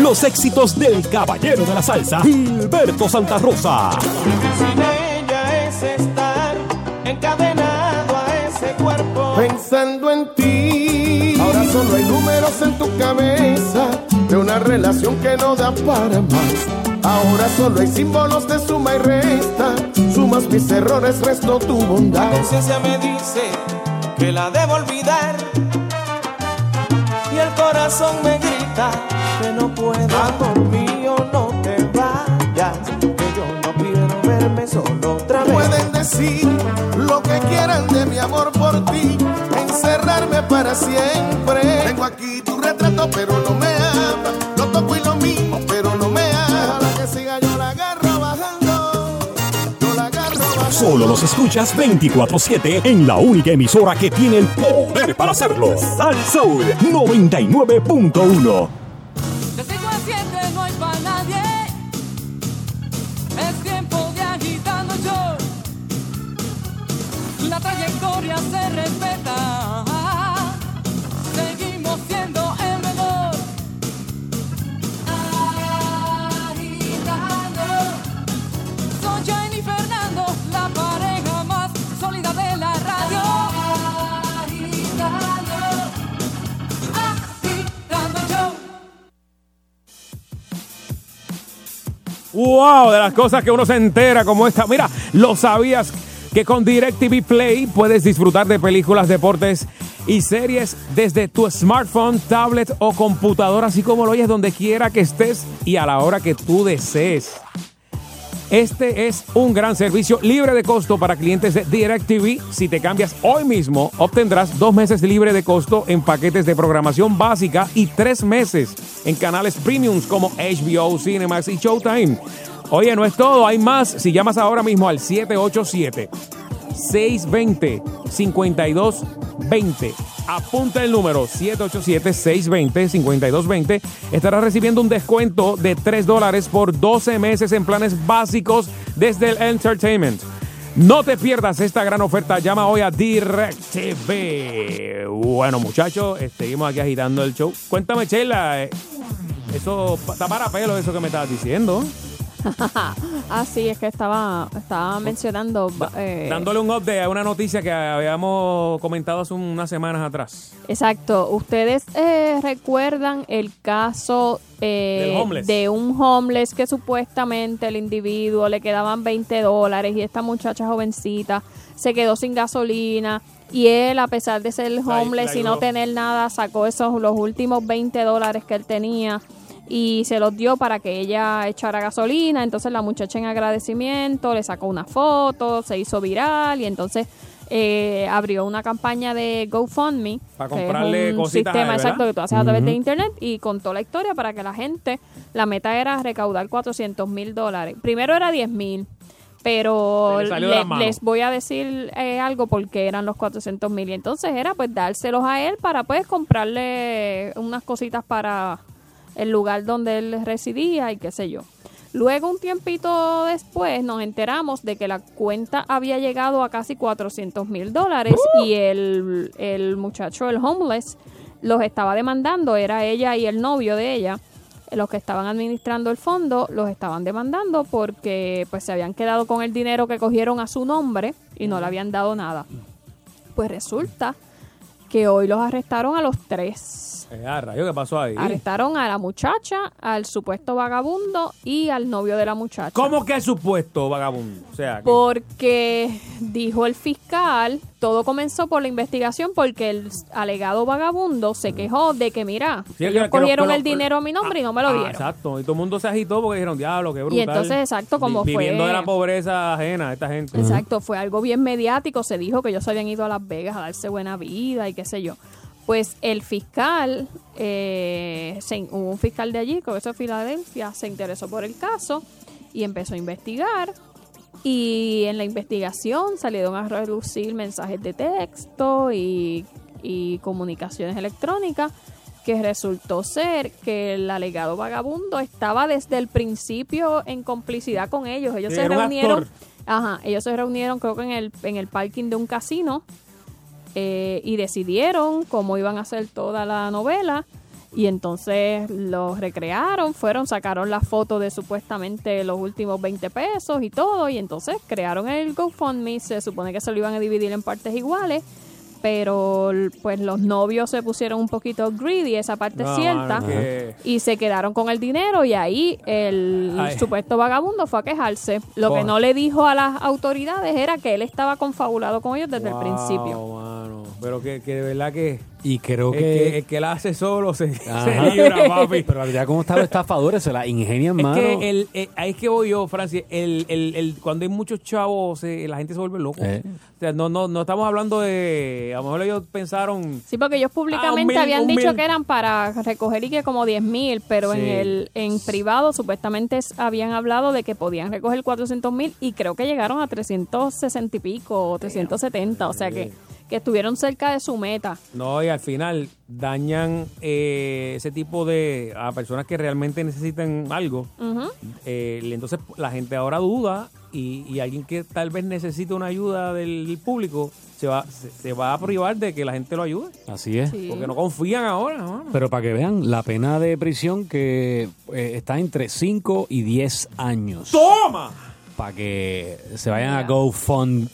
los éxitos del caballero de la salsa, Gilberto Santa Rosa. Pensando en ti. Ahora solo hay números en tu cabeza de una relación que no da para más. Ahora solo hay símbolos de suma y resta. Sumas mis errores, resto tu bondad. La conciencia me dice que la debo olvidar. Y el corazón me grita que no puedo. Amor mío, no te vayas. Que yo no quiero verme solo otra vez. Pueden decir lo que quieran de mi amor por ti. Para siempre. Tengo aquí tu retrato, pero no me ama. Lo toco y lo mismo, pero no me ama. Para que siga yo la agarro bajando. Yo la agarro bajando. Solo los escuchas 24-7 en la única emisora que tiene el poder para hacerlo. Sal Soul 99.1. De 5 a 7 no hay para nadie. Es tiempo de agitando el show. La trayectoria se respeta. Wow, de las cosas que uno se entera como esta. Mira, lo sabías que con DirecTV Play puedes disfrutar de películas, deportes y series desde tu smartphone, tablet o computadora, así como lo oyes donde quiera que estés y a la hora que tú desees. Este es un gran servicio libre de costo para clientes de DirecTV. Si te cambias hoy mismo, obtendrás dos meses libre de costo en paquetes de programación básica y tres meses en canales premiums como HBO, Cinemax y Showtime. Oye, no es todo, hay más. Si llamas ahora mismo al 787 620 5220 Apunta el número 787-620-5220. Estarás recibiendo un descuento de 3 dólares por 12 meses en planes básicos desde el Entertainment. No te pierdas esta gran oferta. Llama hoy a DirecTV. Bueno, muchachos, seguimos aquí agitando el show. Cuéntame, Chela, eh, eso está para pelo eso que me estabas diciendo. <laughs> ah, sí, es que estaba, estaba mencionando. eh, Dándole un update a una noticia que habíamos comentado hace unas semanas atrás. Exacto. ¿Ustedes eh, recuerdan el caso eh, Del homeless. de un homeless que supuestamente el individuo le quedaban 20 dólares y esta muchacha jovencita se quedó sin gasolina? Y él, a pesar de ser homeless y no ayudó. tener nada, sacó esos los últimos 20 dólares que él tenía y se los dio para que ella echara gasolina. Entonces la muchacha en agradecimiento le sacó una foto, se hizo viral y entonces eh, abrió una campaña de GoFundMe. Para que es comprarle un cositas sistema exacto que tú haces a través de internet y contó la historia para que la gente, la meta era recaudar 400 mil dólares. Primero era 10 mil. Pero le le- les voy a decir eh, algo porque eran los 400 mil. Y entonces era pues dárselos a él para pues comprarle unas cositas para el lugar donde él residía y qué sé yo. Luego, un tiempito después, nos enteramos de que la cuenta había llegado a casi 400 mil dólares y el, el muchacho, el homeless, los estaba demandando. Era ella y el novio de ella los que estaban administrando el fondo los estaban demandando porque pues se habían quedado con el dinero que cogieron a su nombre y no le habían dado nada. Pues resulta que hoy los arrestaron a los tres. Eh, ah, rayo, ¿qué pasó ahí? Arrestaron a la muchacha, al supuesto vagabundo y al novio de la muchacha. ¿Cómo que es supuesto, vagabundo? O sea, que- Porque dijo el fiscal, todo comenzó por la investigación porque el alegado vagabundo se quejó de que, mira, Sí, ellos que cogieron lo- el dinero a mi nombre y no me lo Ah, dieron. exacto. Y todo el mundo se agitó porque dijeron, diablo, qué brutal. Y entonces, exacto, como Vi- Viviendo fue- de la pobreza ajena, esta gente. Exacto, fue algo bien mediático. Se dijo que ellos se habían ido a Las Vegas a darse buena vida y qué sé yo. Pues el fiscal, eh, se- hubo un fiscal de allí, con eso de Filadelfia, se interesó por el caso y empezó a investigar. Y en la investigación salieron a relucir mensajes de texto y, y comunicaciones electrónicas que resultó ser que el alegado vagabundo estaba desde el principio en complicidad con ellos. Ellos se reunieron, ajá, ellos se reunieron creo que en el, en el parking de un casino eh, y decidieron cómo iban a hacer toda la novela Y entonces los recrearon, fueron, sacaron la foto de supuestamente los últimos 20 pesos y todo, y entonces crearon el GoFundMe, se supone que se lo iban a dividir en partes iguales, pero pues los novios se pusieron un poquito greedy, esa parte es No, cierta, y se quedaron con el dinero y ahí el Ay. supuesto vagabundo fue a quejarse. Lo que no le dijo a las autoridades era que él estaba confabulado con ellos desde Wow, el principio. Pero que, que de verdad que. Y creo el que- que. El que la hace solo se, se libra, papi. <laughs> Pero la verdad, como están los estafadores, se la ingenian, Es mano. que el, eh, ahí es que voy yo, Francis. El, el, el, cuando hay muchos chavos, eh, la gente se vuelve loco. Eh. O sea, no, no, no estamos hablando de. A lo mejor ellos pensaron. Sí, porque ellos Ah, públicamente mil- habían dicho mil. que eran para recoger y que como 10 mil, pero en el en privado supuestamente es- habían hablado de que podían recoger 400 mil y creo que llegaron a 360 y pico o 370, o sea que, que estuvieron cerca de su meta. No, y al final dañan eh, ese tipo de. a personas que realmente necesitan algo. Eh, entonces la gente ahora duda y, y alguien que tal vez necesita una ayuda del, público se va, se, se va a privar de que la gente lo ayude. Así es. Porque no confían ahora. mano. Pero para que vean, la pena de prisión que eh, está entre 5 y 10 años. ¡Toma! Para que se vayan a. GoFund.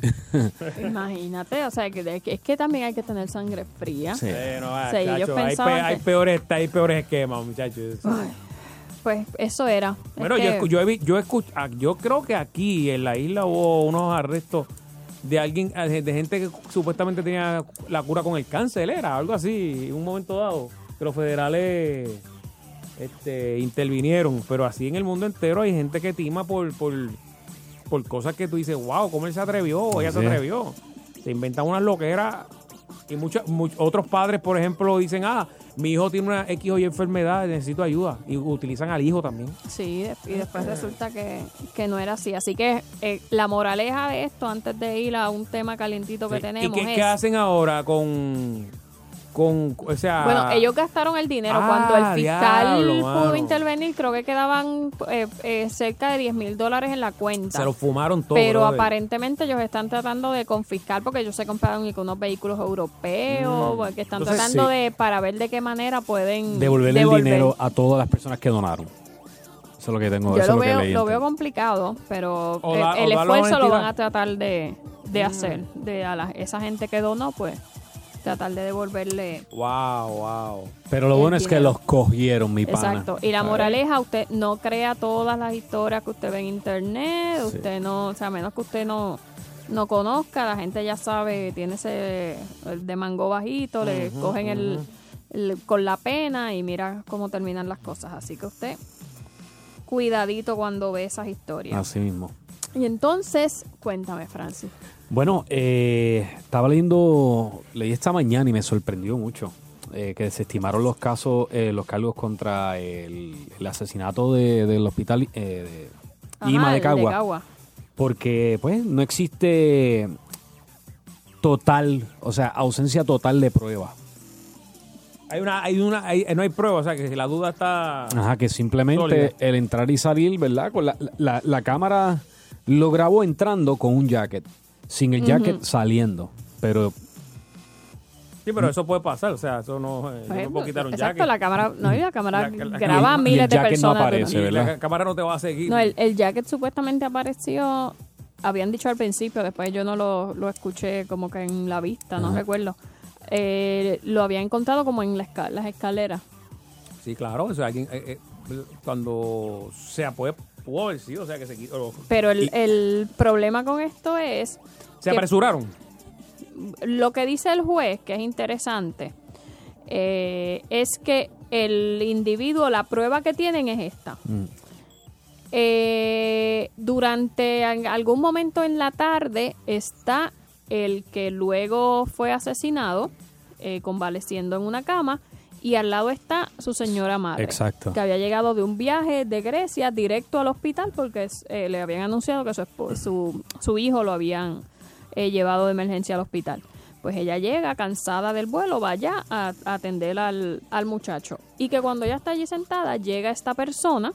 Imagínate, o sea que, que es que también hay que tener sangre fría. Sí. Eh, no, O sea, chacho, hay, pe- hay que- peores, hay peores esquemas, muchachos. Pues eso era. Es Bueno, que- yo, escu- yo, he vi- yo, ah, yo creo que aquí en la isla hubo unos arrestos de alguien, ah, de gente que supuestamente tenía la cura con el cáncer, era algo así, en un momento dado, que los federales este, intervinieron, pero así en el mundo entero hay gente que tima por, por, por cosas que tú dices, wow, ¿cómo él se atrevió? O ella se atrevió. Se inventan unas loqueras y muchos much- otros padres, por ejemplo, dicen, ah, mi hijo tiene una X o Y enfermedad, necesito ayuda. Y utilizan al hijo también. Sí, y después resulta que, que no era así. Así que eh, la moraleja de esto, antes de ir a un tema calientito que Sí. tenemos, ¿Y qué, es... qué hacen ahora con, con, o sea... Bueno, ellos gastaron el dinero. Ah, Cuando el fiscal diablo, pudo mano. intervenir, creo que quedaban eh, eh, cerca de 10 mil dólares en la cuenta. se lo fumaron todo. Pero brother. aparentemente ellos están tratando de confiscar porque ellos se compraron unos vehículos europeos, Mm. porque están Entonces, tratando sí. de para ver de qué manera pueden Devolverle devolver. el dinero a todas las personas que donaron. Eso es lo que tengo. Yo eso lo veo, que leí. lo veo complicado, pero O el, el esfuerzo lo van a tratar de, de Mm. hacer. De a la- esa gente que donó, pues tratar de devolverle. Wow, wow. Pero lo bueno es que los cogieron, mi pana. Exacto. Y la moraleja, usted no crea todas las historias que usted ve en internet. Usted no, o sea, a menos que usted no, no conozca, la gente ya sabe, tiene ese el de mango bajito, le cogen el, el- con la pena y mira cómo terminan las cosas. Así que usted, cuidadito cuando ve esas historias. Así mismo. Y entonces, cuéntame, Francis. Bueno, eh, estaba leyendo, leí esta mañana y me sorprendió mucho eh, que se estimaron los casos, eh, los cargos contra el, el asesinato de- del hospital eh, de Ima de Cagua. Cagua. Porque, pues, no existe total, o sea, ausencia total de pruebas. Hay una, hay una, hay- no hay prueba, o sea que la duda está. Ajá, que simplemente Sólida. el entrar y salir, ¿verdad? Con la, la- la cámara lo grabó entrando con un jacket, sin el jacket saliendo. Pero Sí, pero eso puede pasar, o sea, eso no. eh, yo Pues, no puedo quitar un exacto, jacket. la cámara, no, y la cámara La- la- graba a y el miles de no personas. aparece, ¿no? Y la cámara no te va a seguir. No, el, el jacket supuestamente apareció, habían dicho al principio, después yo no lo, lo escuché como que en la vista, no Ajá. recuerdo. Eh, lo había encontrado como en la las escaleras. Sí, claro, o sea, alguien, eh, eh, cuando sea, puede, pudo haber sido, o sea, que se quitó. Pero el, Y el problema con esto es... se apresuraron. Lo que dice el juez, que es interesante, eh, es que el individuo, la prueba que tienen es esta. Eh, durante al- algún momento en la tarde está el que luego fue asesinado, eh, convaleciendo en una cama, y al lado está su señora madre. Exacto. Que había llegado de un viaje de Grecia directo al hospital porque eh, le habían anunciado que su, su, su hijo lo habían eh, llevado de emergencia al hospital. Pues ella llega cansada del vuelo, vaya a, a atender al, al muchacho. Y que cuando ella está allí sentada, llega esta persona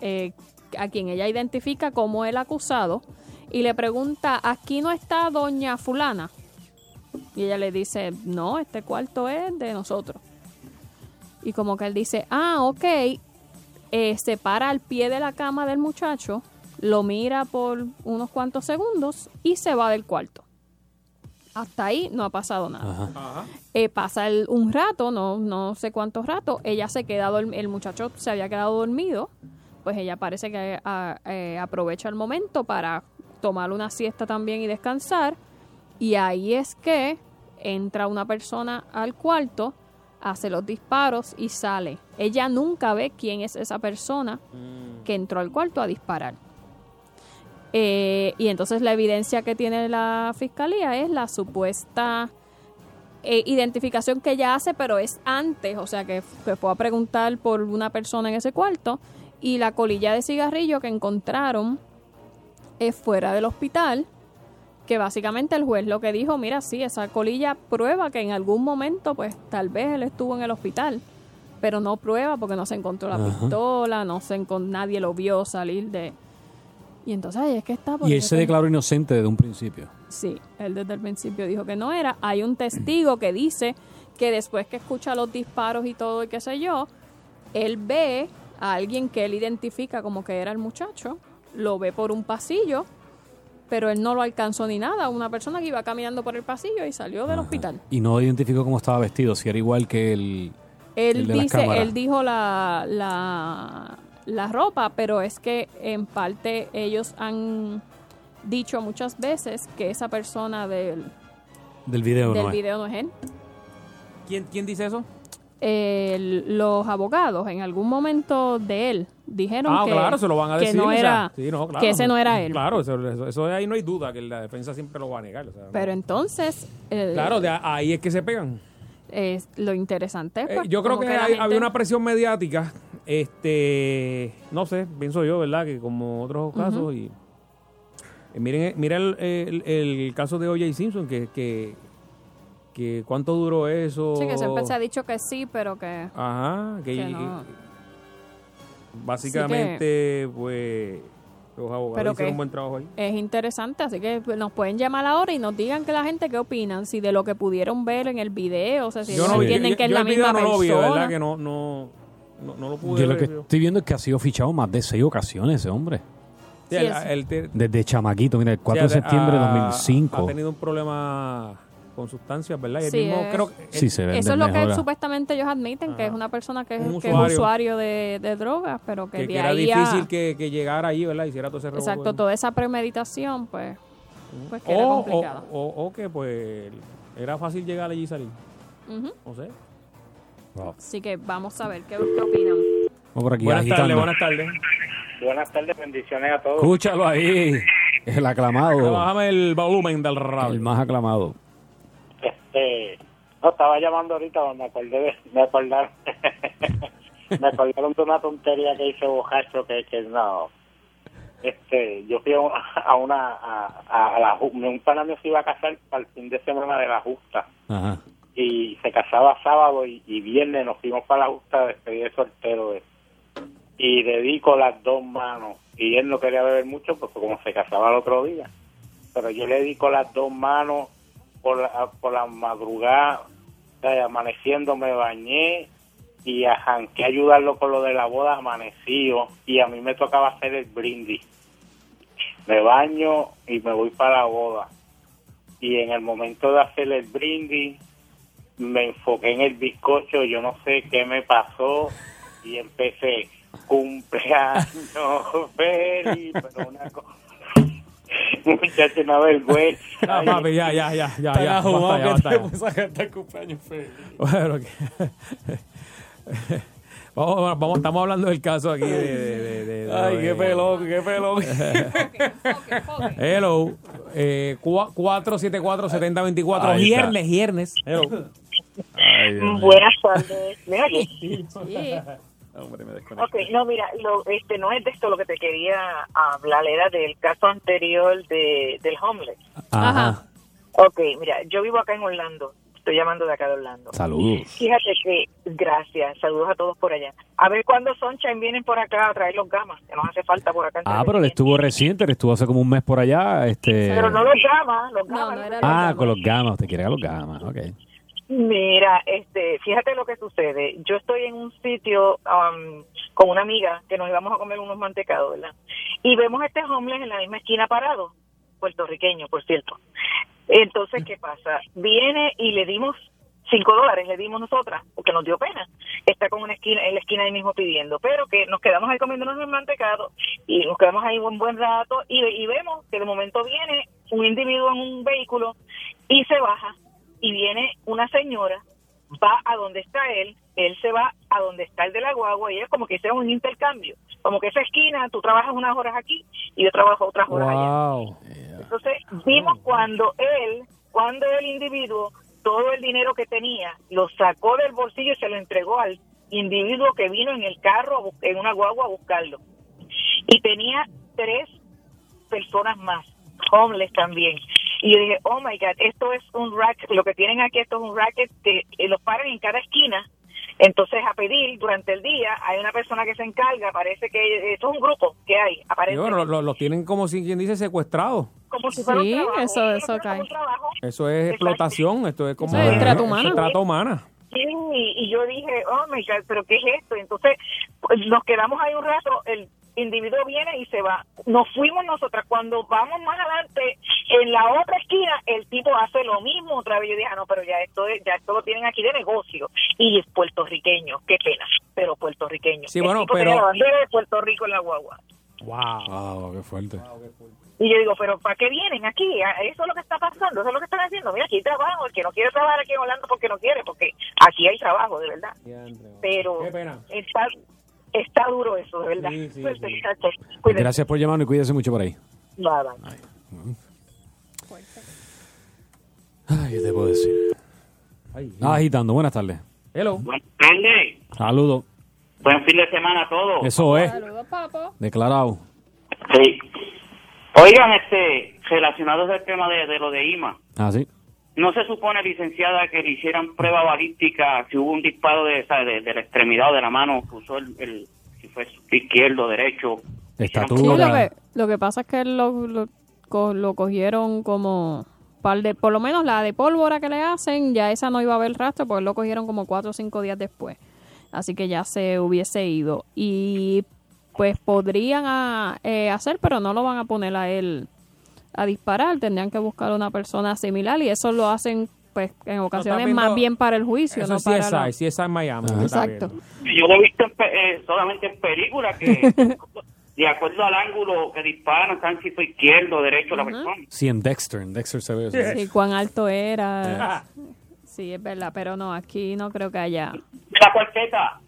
eh, a quien ella identifica como el acusado y le pregunta, ¿aquí no está doña fulana? Y ella le dice, no, este cuarto es de nosotros. Y como que él dice, ah, ok, eh, se para al pie de la cama del muchacho, lo mira por unos cuantos segundos y se va del cuarto. Hasta ahí no ha pasado nada. Eh, pasa el- un rato, no, no sé cuántos ratos, ella se queda el muchacho se había quedado dormido, pues ella parece que a- eh, aprovecha el momento para tomar una siesta también y descansar, y ahí es que entra una persona al cuarto, hace los disparos y sale. Ella nunca ve quién es esa persona que entró al cuarto a disparar. Eh, y entonces la evidencia que tiene la fiscalía es la supuesta eh, identificación que ella hace, pero es antes, o sea que, que fue a preguntar por una persona en ese cuarto y la colilla de cigarrillo que encontraron es fuera del hospital, que básicamente el juez lo que dijo, mira, sí, esa colilla prueba que en algún momento, pues tal vez él estuvo en el hospital, pero no prueba porque no se encontró la Ajá. pistola, no se nadie lo vio salir de... Y entonces ahí es que está... Y él se declaró inocente desde un principio. Sí, él desde el principio dijo que no era. Hay un testigo que dice que después que escucha los disparos y todo y qué sé yo, él ve a alguien que él identifica como que era el muchacho, lo ve por un pasillo, pero él no lo alcanzó ni nada. Una persona que iba caminando por el pasillo y salió del hospital. Y no identificó cómo estaba vestido, si era igual que el, el Él de las dice, él dijo la, la, la ropa, pero es que en parte ellos han dicho muchas veces que esa persona del, del video, del ¿no? es? video no es él. ¿Quién, quién dice eso? El- los abogados en algún momento de él dijeron Ah, que, claro, se lo van a que decir. no o sea, era sí, no, claro. que ese no era él. Claro, eso, eso- eso ahí no hay duda, que la defensa siempre lo va a negar. o sea, no. Pero entonces, eh, claro, de ahí es que se pegan. es- lo interesante es Eh, pues, yo creo que, hay- gente- había una presión mediática, este, no sé, pienso yo, ¿verdad? Que como otros casos y eh, miren, mira el, el- el caso de O.J. Simpson, que, que, que cuánto duró eso. Sí, que siempre se ha dicho que sí, pero que... Ajá, que, que no. Básicamente, pues, los abogados Pero hicieron un buen trabajo ahí. es interesante, así que pues, nos pueden llamar ahora y nos digan que la gente qué opinan, si de lo que pudieron ver en el video, o sea, si Yo no entienden yo- que es yo la el video misma no lo vi, de persona. verdad que no, no, no, no lo pude Yo lo que yo. estoy viendo es que ha sido fichado más de seis ocasiones ese hombre. Sí, el- el te- Desde chamaquito, mira, el 4 de Sí, septiembre de ha- 2005. Ha tenido un problema con sustancias, ¿verdad? Y el Sí, mismo, es- creo que- Sí, se vende Eso es lo que supuestamente ellos admiten, que es una persona que, es- Un que es usuario. de, de drogas, pero que, que, de que era ahí a- difícil que, que llegara ahí, ¿verdad? Hiciera todo ese revolú. Exacto, toda esa premeditación, pues, pues que era o, o, complicada. o, o que, pues, era fácil llegar allí y salir. Ujú. No sé. Así que vamos a ver qué, qué opinan. Vamos por aquí, buenas tardes, buenas tardes. Buenas tardes, bendiciones a todos. Escúchalo ahí. El aclamado. Bájame el volumen del radio. El más aclamado. Este, no, estaba llamando ahorita, me acordé de, me acordaron, <laughs> me acordaron de una tontería que hice bojacho que, que no. Este, yo fui a una, a, una, a, a- la, un pana mío se iba a casar para el fin de semana de la justa Ajá. y se casaba sábado y, y viernes nos fuimos para la justa a despedir de soltero de- y dedico las dos manos y él no quería beber mucho porque como se casaba el otro día pero yo le dedico las dos manos por la, por la madrugada amaneciendo me bañé y arranqué a ayudarlo con lo de la boda amanecido y a mí me tocaba hacer el brindis. Me baño y me voy para la boda. Y en el momento de hacer el brindis me enfoqué en el bizcocho, yo no sé qué me pasó y empecé cumpleaños <laughs> feliz, pero una cosa <laughs> muchacho una vergüenza. <laughs> Ah, papi, ya, ya, ya, ya, ya. Basta, ya, que basta, te ya. puso a cantar cumpleaños feliz. Bueno, que- <laughs> vamos, vamos, estamos hablando del caso aquí de... de- de- de- Ay, de- qué pelón, qué pelón. Hello, eh, cua- 474-7024, Ahí está. viernes, viernes. Hello. Buenas tardes. ¿Me oyes? Hombre, me Ok, no, mira, lo, este no es de esto lo que te quería hablar, era del caso anterior de, del homeless. Ajá. Ok, mira, yo vivo acá en Orlando, estoy llamando de acá de Orlando. Saludos. Fíjate que, gracias, saludos a todos por allá. A ver cuándo Sunshine vienen por acá a traer los gamas, que nos hace falta por acá. Ah, pero él estuvo reciente, él estuvo hace como un mes por allá. Este... Pero no los gamas, los gamas. no era Ah, con los gamas, te quiere a los gamas, ok. Mira, este, fíjate lo que sucede. Yo estoy en un sitio um, con una amiga que nos íbamos a comer unos mantecados, ¿verdad? Y vemos a este homeless en la misma esquina parado, puertorriqueño, por cierto. Entonces, ¿qué pasa? Viene y le dimos cinco dólares, le dimos nosotras, porque nos dio pena. Está con una esquina, en la esquina ahí mismo pidiendo, pero que nos quedamos ahí comiéndonos el mantecado y nos quedamos ahí un buen rato y, y vemos que de momento viene un individuo en un vehículo y se baja y viene una señora, va a donde está él, él se va a donde está el de la guagua y es como que hicieron un intercambio. Como que esa esquina, tú trabajas unas horas aquí y yo trabajo otras horas allá. Entonces vimos cuando él, cuando el individuo, todo el dinero que tenía, lo sacó del bolsillo y se lo entregó al individuo que vino en el carro, en una guagua a buscarlo. Y tenía tres personas más, homeless también. Y yo dije, oh my God, esto es un racket, lo que tienen aquí, esto es un racket que eh, los paran en cada esquina. Entonces, a pedir durante el día, hay una persona que se encarga, parece que esto es un grupo que hay, Y aparece bueno, los lo, tienen como si quien dice secuestrados. como si fuera Sí, un trabajo. eso, eso cae. Eso es explotación, esto es como Eso es trato eso humano. es trato humana. Sí, y yo dije, oh my God, pero ¿qué es esto? Entonces, pues, nos quedamos ahí un rato, el individuo viene y se va. Nos fuimos nosotras. Cuando vamos más adelante, en la otra esquina, el tipo hace lo mismo otra vez. Yo dije, ah, no, pero ya esto, es- ya esto lo tienen aquí de negocio. Y es puertorriqueño, qué pena, pero puertorriqueño. Sí, El bueno, tipo pero- tenía la bandera de Puerto Rico en la guagua. Wow. qué fuerte. Y yo digo, pero ¿para qué vienen aquí? A- Eso es lo que está pasando, eso es lo que están haciendo. Mira, aquí hay trabajo, el que no quiere trabajar aquí en Orlando porque no quiere, porque aquí hay trabajo, de verdad. Pero está está duro eso, de verdad. Suerte. Gracias por llamarnos y cuídese mucho por ahí. Bye, bye. Ay, ¿qué te puedo decir? Ah, agitando. Buenas tardes. Hello. Buenas tardes. Saludos. Buen fin de semana a todos. Eso es. Saludos, papo. Declarado. Sí. Oigan, este, relacionados al tema de, de lo de IMA, Ah, sí. ¿No se supone, licenciada, que le hicieran prueba balística si hubo un disparo de, de, de la extremidad o de la mano que usó el, el- si fue izquierdo, derecho? Sí, lo que, lo que pasa es que lo, lo, co- lo cogieron como par de, por lo menos la de pólvora que le hacen, ya esa no iba a haber rastro porque lo cogieron como cuatro o cinco días después. Así que ya se hubiese ido. Y pues podrían a- eh, hacer, pero no lo van a poner a él a disparar. Tendrían que buscar una persona similar y eso lo hacen pues en ocasiones viendo- más bien para el juicio, Eso no es la- CSI en Miami. está Exacto. Yo lo he visto en eh, solamente en películas que, <laughs> de acuerdo al ángulo que disparan, están si fue izquierdo o derecho la persona. Sí, en Dexter. En Dexter se ve eso. Sí, cuán alto era. <laughs> Sí, es verdad, pero no, aquí no creo que haya. La cuarteta.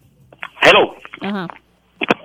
Hello. Ajá.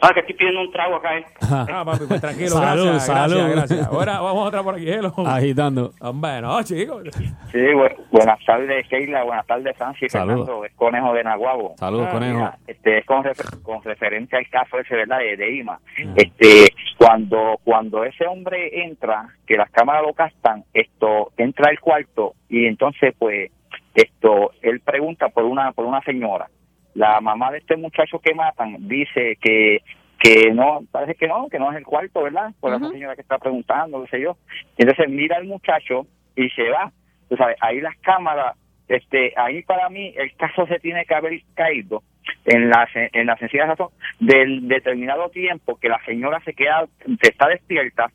Ah, que estoy pidiendo un trago acá, eh. Ah, papi, pues tranquilo, Salud, gracias, salud. gracias, gracias. Ahora vamos otra por aquí, hello. Agitando. Hombre, no, chicos. Sí, bu- buenas tardes, Sheila. Buenas tardes, Francis. Saludos. Fernando, es Conejo de Naguabo. Saludos, Ah, Conejo. mira, este, es con, refer- con referencia al caso ese, ¿verdad? De, de IMA. Este, cuando, cuando ese hombre entra, que las cámaras lo captan, esto, entra al cuarto y entonces, pues, esto, él pregunta por una, por una señora. La mamá de este muchacho que matan dice que que no, parece que no, que no es el cuarto, ¿verdad? Por esa señora que está preguntando, qué sé yo. Entonces mira al muchacho y se va. Tú sabes, ahí las cámaras, este, ahí para mí el caso se tiene que haber caído en la, en la sencilla razón del determinado tiempo que la señora se queda, se está despierta,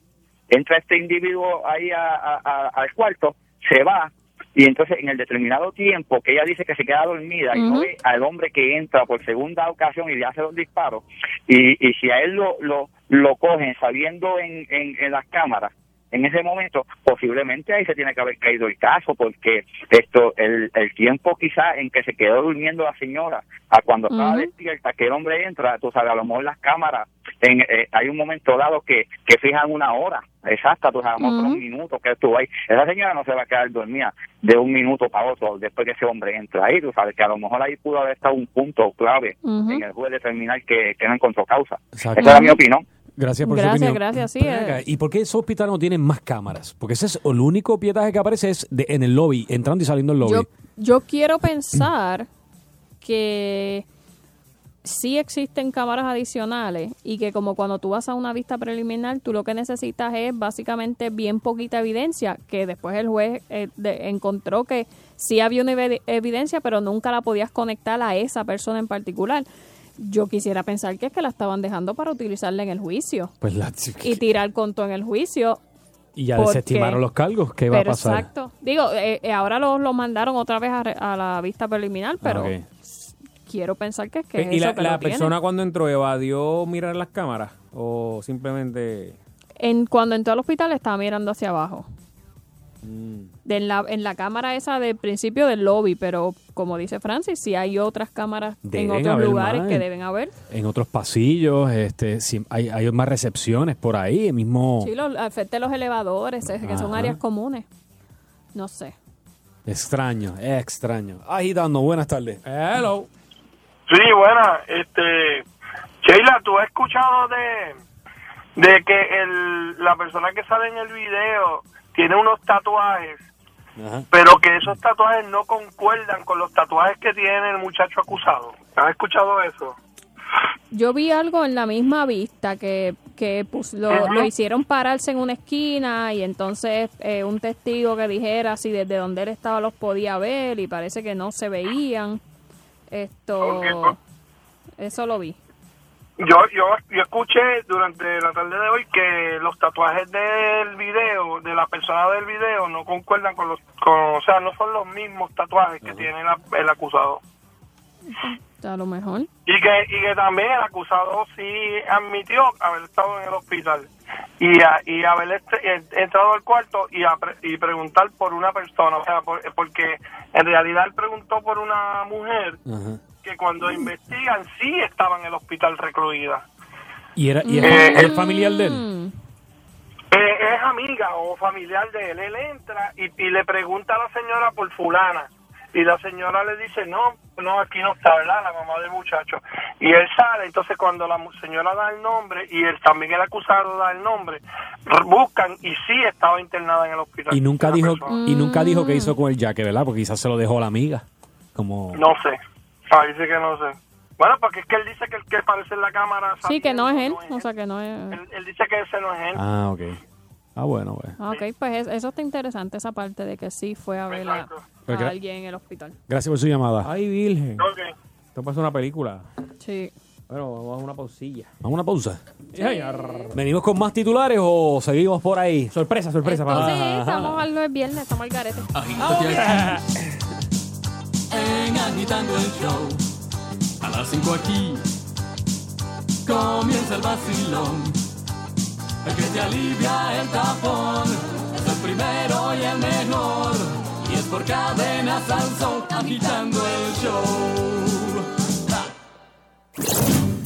entra este individuo ahí a- a- a- al cuarto, se va, y entonces en el determinado tiempo que ella dice que se queda dormida y no ve al hombre que entra por segunda ocasión y le hace los disparos, y, y si a él lo, lo, lo cogen sabiendo en, en, en las cámaras, en ese momento posiblemente ahí se tiene que haber caído el caso porque esto el, el tiempo quizá en que se quedó durmiendo la señora a cuando estaba Ujú. despierta que el hombre entra tú sabes a lo mejor las cámaras en, eh, hay un momento dado que, que fijan una hora exacta tú sabes Ujú. un minuto que estuvo ahí esa señora no se va a quedar dormida de un minuto para otro después que ese hombre entra ahí tú sabes que a lo mejor ahí pudo haber estado un punto clave en el juez determinar que, que no encontró causa Exacto. esa era mi opinión Gracias por Gracias, su opinión. gracias, sí, eh. acá, ¿Y por qué esos hospitales no tienen más cámaras? Porque ese es el único pietaje que aparece es de- en el lobby, entrando y saliendo del lobby. Yo, yo quiero pensar que sí existen cámaras adicionales y que como cuando tú vas a una vista preliminar, tú lo que necesitas es básicamente bien poquita evidencia, que después el juez eh, de- encontró que sí había una evi- evidencia, pero nunca la podías conectar a esa persona en particular. Yo quisiera pensar que es que la estaban dejando para utilizarla en el juicio Pues la, y tirar conto en el juicio. y ya porque- desestimaron los cargos. ¿Qué va a pasar? exacto. Digo, eh, eh, ahora lo, lo mandaron otra vez a, re- a la vista preliminar, pero Ah. Quiero pensar que es que es ¿Y eso la, que la lo tiene. persona cuando entró evadió mirar las cámaras? ¿O simplemente...? En, cuando entró al hospital estaba mirando hacia abajo. mm, De en, la, en la cámara esa del principio del lobby, pero como dice Francis, si hay otras cámaras en otros lugares más. que deben haber. En otros pasillos, este, si- hay, hay más recepciones por ahí, el mismo... Sí, los, de los elevadores, es que son áreas comunes. No sé. Extraño, extraño. Agitando, buenas tardes. Hello. Sí, buena. Este, Sheila, ¿tú has escuchado de, de que el, la persona que sale en el video tiene unos tatuajes, pero que esos tatuajes no concuerdan con los tatuajes que tiene el muchacho acusado? ¿Has escuchado eso? Yo vi algo en la misma vista que, que pues, lo, lo hicieron pararse en una esquina y entonces eh, un testigo que dijera si desde donde él estaba los podía ver y parece que no se veían. Esto, eso lo vi. Yo, yo, yo escuché durante la tarde de hoy que los tatuajes del video, de la persona del video, no concuerdan con los, con, o sea, no son los mismos tatuajes que tiene la- el acusado. A lo mejor. Y que, y que también el acusado sí admitió haber estado en el hospital y, a- y haber este- en- entrado al cuarto y, a pre- y preguntar por una persona, o sea, por- porque en realidad él preguntó por una mujer que cuando investigan sí estaba en el hospital recluida. ¿Y era, y Mm. era- Eh, familiar de él? Eh, es amiga o familiar de él. Él entra y, y le pregunta a la señora por fulana. Y la señora le dice, no, no, aquí no está, ¿verdad? La mamá del muchacho. Y él sale, entonces cuando la mu- señora da el nombre y él también el acusado da el nombre, buscan y sí estaba internada en el hospital. Y nunca dijo y nunca dijo qué hizo con el jaque, ¿verdad? Porque quizás se lo dejó a la amiga. Como No sé. Ahí sí que no sé. Bueno, porque es que él dice que el que aparece en la cámara, Sí, que no es él, o sea que no es... él, él dice que ese no es él. Ah, ok. Ah, bueno, pues. Ah, Ok, pues es- eso está interesante, esa parte de que sí fue a ver a, Pues a alguien en el hospital. Gracias por su llamada. Ay, virgen. Esto pasa una película. Sí. Bueno, vamos a una pausilla. Vamos a una pausa. Sí. ¿Venimos con más titulares o seguimos por ahí? Sorpresa, sorpresa. Esto sí, estamos al el viernes, estamos al garete. En Agitando el Show. A las 5 aquí comienza el vacilón. El que te alivia el tapón es el primero y el mejor. Y es por cadena Sansón agitando el show.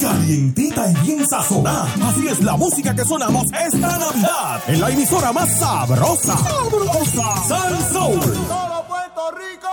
Calientita y bien sazonada. Así es la música que sonamos esta Navidad. En la emisora más sabrosa. Sabrosa. Sal Soul. Todo Puerto Rico.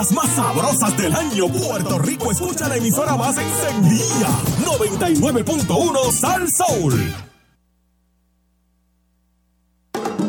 Fiestas más sabrosas del año, Puerto Rico escucha la emisora más encendida. 99.1 Sal Soul.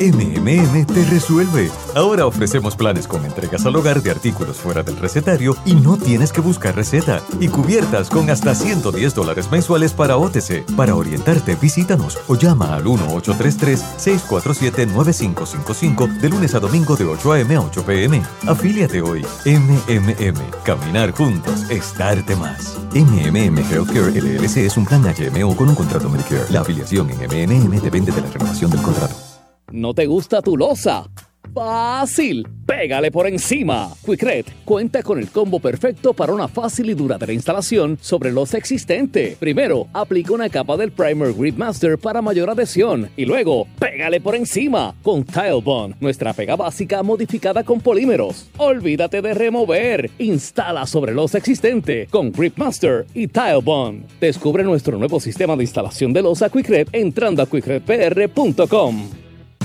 MMM te resuelve. Ahora ofrecemos planes con entregas al hogar de artículos fuera del recetario y no tienes que buscar receta. Y cubiertas con hasta 110 dólares mensuales para OTC. Para orientarte, visítanos o llama al 1-833-647-9555 de lunes a domingo de 8 a.m. a 8 p.m. Afíliate hoy. MMM. Caminar juntos. Estarte más. MMM Healthcare LLC es un plan HMO con un contrato Medicare. La afiliación en MMM depende de la renovación del contrato. ¿No te gusta tu loza? Fácil, pégale por encima. Quickret cuenta con el combo perfecto para una fácil y duradera instalación sobre los existente. Primero, aplica una capa del Primer Grip Master para mayor adhesión y luego, pégale por encima con Tile Bond, nuestra pega básica modificada con polímeros. Olvídate de remover, instala sobre los existente con Grip Master y Tile Bond. Descubre nuestro nuevo sistema de instalación de losa Quickret entrando a quickretpr.com.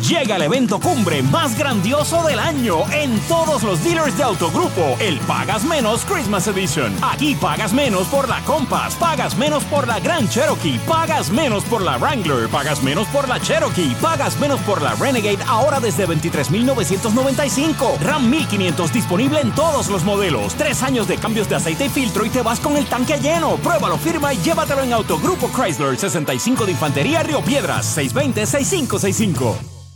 Llega el evento cumbre más grandioso del año en todos los dealers de Autogrupo, el Pagas Menos Christmas Edition. Aquí pagas menos por la Compass, pagas menos por la Grand Cherokee, pagas menos por la Wrangler, pagas menos por la Cherokee, pagas menos por la Renegade ahora desde 23.995. RAM 1500 disponible en todos los modelos. Tres años de cambios de aceite y filtro y te vas con el tanque lleno. Pruébalo, firma y llévatelo en Autogrupo Chrysler 65 de Infantería Río Piedras 620-6565.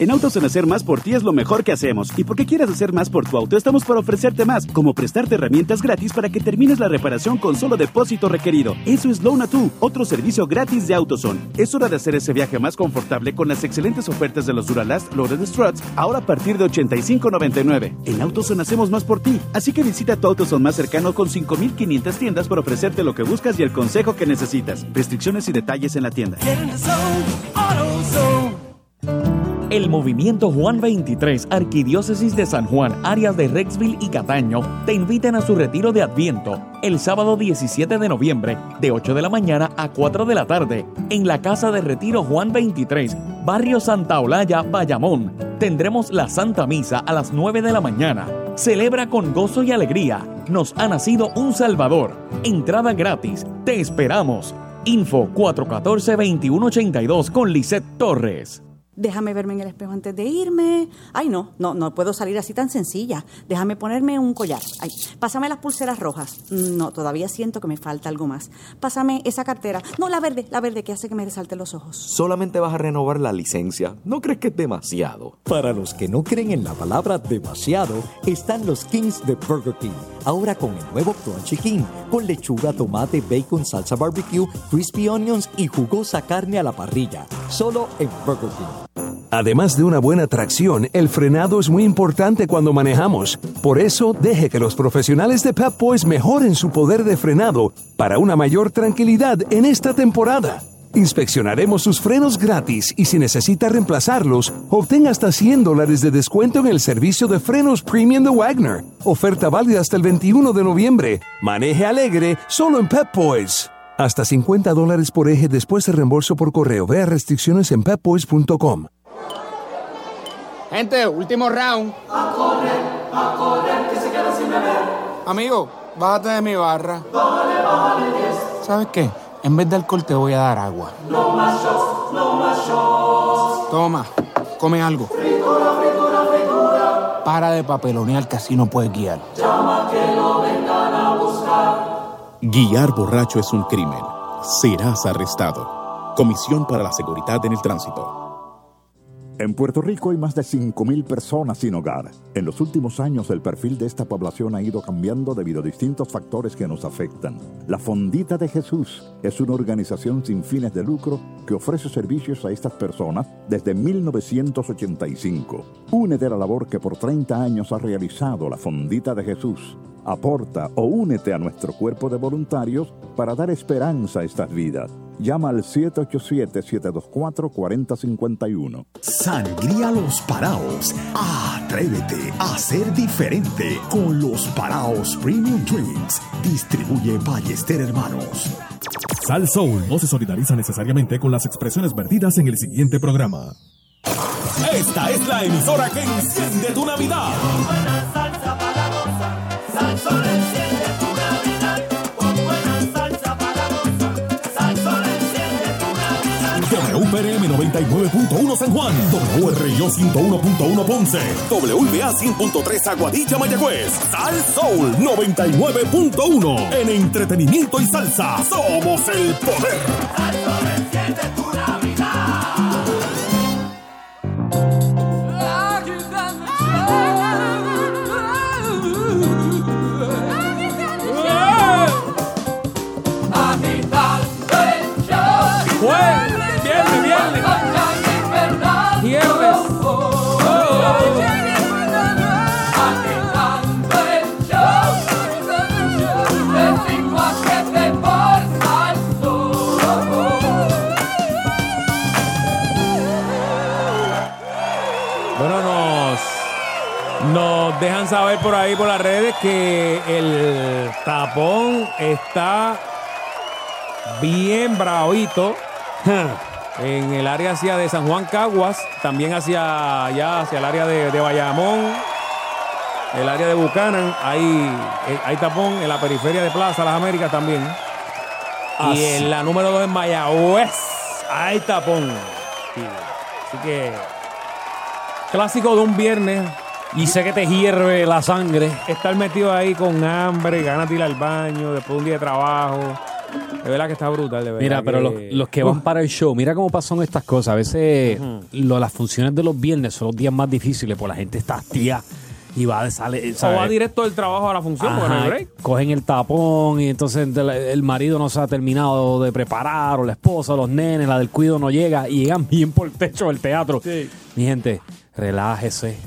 En Autos Hacer Más por ti es lo mejor que hacemos. Y porque quieres hacer más por tu auto, estamos para ofrecerte más, como prestarte herramientas gratis para que termines la reparación con solo depósito requerido. Eso es Loan a Tú, otro servicio gratis de AutoZone. Es hora de hacer ese viaje más confortable con las excelentes ofertas de los Duralast Loaded Struts, ahora a partir de $85.99. En AutoZone hacemos más por ti, así que visita tu AutoZone más cercano con 5.500 tiendas para ofrecerte lo que buscas y el consejo que necesitas. Restricciones y detalles en la tienda. El Movimiento Juan 23, Arquidiócesis de San Juan, áreas de Rexville y Cataño, te invitan a su retiro de Adviento el sábado 17 de noviembre, de 8 de la mañana a 4 de la tarde, en la Casa de Retiro Juan 23, Barrio Santa Olaya, Bayamón. Tendremos la Santa Misa a las 9 de la mañana. Celebra con gozo y alegría. Nos ha nacido un Salvador. Entrada gratis. Te esperamos. Info 414-2182 con Lisette Torres. Déjame verme en el espejo antes de irme. Ay, no, no, no puedo salir así tan sencilla. Déjame ponerme un collar. Ay, pásame las pulseras rojas. No, todavía siento que me falta algo más. Pásame esa cartera. No, la verde, la verde que hace que me resalte los ojos. Solamente vas a renovar la licencia. ¿No crees que es demasiado? Para los que no creen en la palabra demasiado, están los Kings de Burger King. Ahora con el nuevo Crunchy King, con lechuga, tomate, bacon, salsa barbecue, crispy onions y jugosa carne a la parrilla. Solo en Burger King. Además de una buena tracción, el frenado es muy importante cuando manejamos. Por eso, deje que los profesionales de Pep Boys mejoren su poder de frenado para una mayor tranquilidad en esta temporada. Inspeccionaremos sus frenos gratis y si necesita reemplazarlos, obtenga hasta 100 dólares de descuento en el servicio de frenos premium de Wagner. Oferta válida hasta el 21 de noviembre. Maneje alegre solo en Pep Boys. Hasta 50 dólares por eje después de reembolso por correo. Vea restricciones en pepboys.com. Gente, último round. A correr, a correr, que se queda sin beber. Amigo, bájate de mi barra. Bájale, bájale, yes. ¿Sabes qué? En vez de alcohol te voy a dar agua. No más shots, no más shots. Toma, come algo. Fritura, fritura, fritura. Para de papelonear que así no puedes guiar. Llama Guiar borracho es un crimen. Serás arrestado. Comisión para la Seguridad en el Tránsito. En Puerto Rico hay más de 5.000 personas sin hogar. En los últimos años el perfil de esta población ha ido cambiando debido a distintos factores que nos afectan. La Fondita de Jesús es una organización sin fines de lucro que ofrece servicios a estas personas desde 1985. Únete a la labor que por 30 años ha realizado la Fondita de Jesús. Aporta o únete a nuestro cuerpo de voluntarios para dar esperanza a estas vidas. Llama al 787-724-4051. Sangría Los Paraos. Atrévete a ser diferente con los Paraos Premium Drinks. Distribuye Ballester Hermanos. Sal Soul no se solidariza necesariamente con las expresiones vertidas en el siguiente programa. Esta es la emisora que enciende tu Navidad. WPRM 99.1 San Juan, WRIO 101.1 Ponce, WBA 100.3 Aguadilla Mayagüez, Sal Soul 99.1 en entretenimiento y salsa. Somos el poder. Jueves, viernes, nos dejan saber por ahí, por las redes, que el tapón está bien bravito <laughs> en el área hacia de San Juan Caguas, también hacia allá, hacia el área de, de Bayamón, el área de Buchanan, hay, eh, hay tapón en la periferia de Plaza Las Américas también. Y en la número 2 en Mayagüez, hay tapón. Sí. Así que, clásico de un viernes. Y sé que te hierve la sangre. Estar metido ahí con hambre, ganas de ir al baño, después de un día de trabajo. De verdad que está brutal, de verdad. Mira, pero los, los que van para el show, mira cómo pasan estas cosas. A veces lo- las funciones de los viernes son los días más difíciles, porque la gente está hastía y va, sale, O ¿sabes? va directo del trabajo a la función, porque no hay Ajá, break. cogen el tapón y entonces el, el marido no se ha terminado de preparar, o la esposa, los nenes, la del cuido no llega y llegan bien por el techo del teatro. Mi gente, relájese.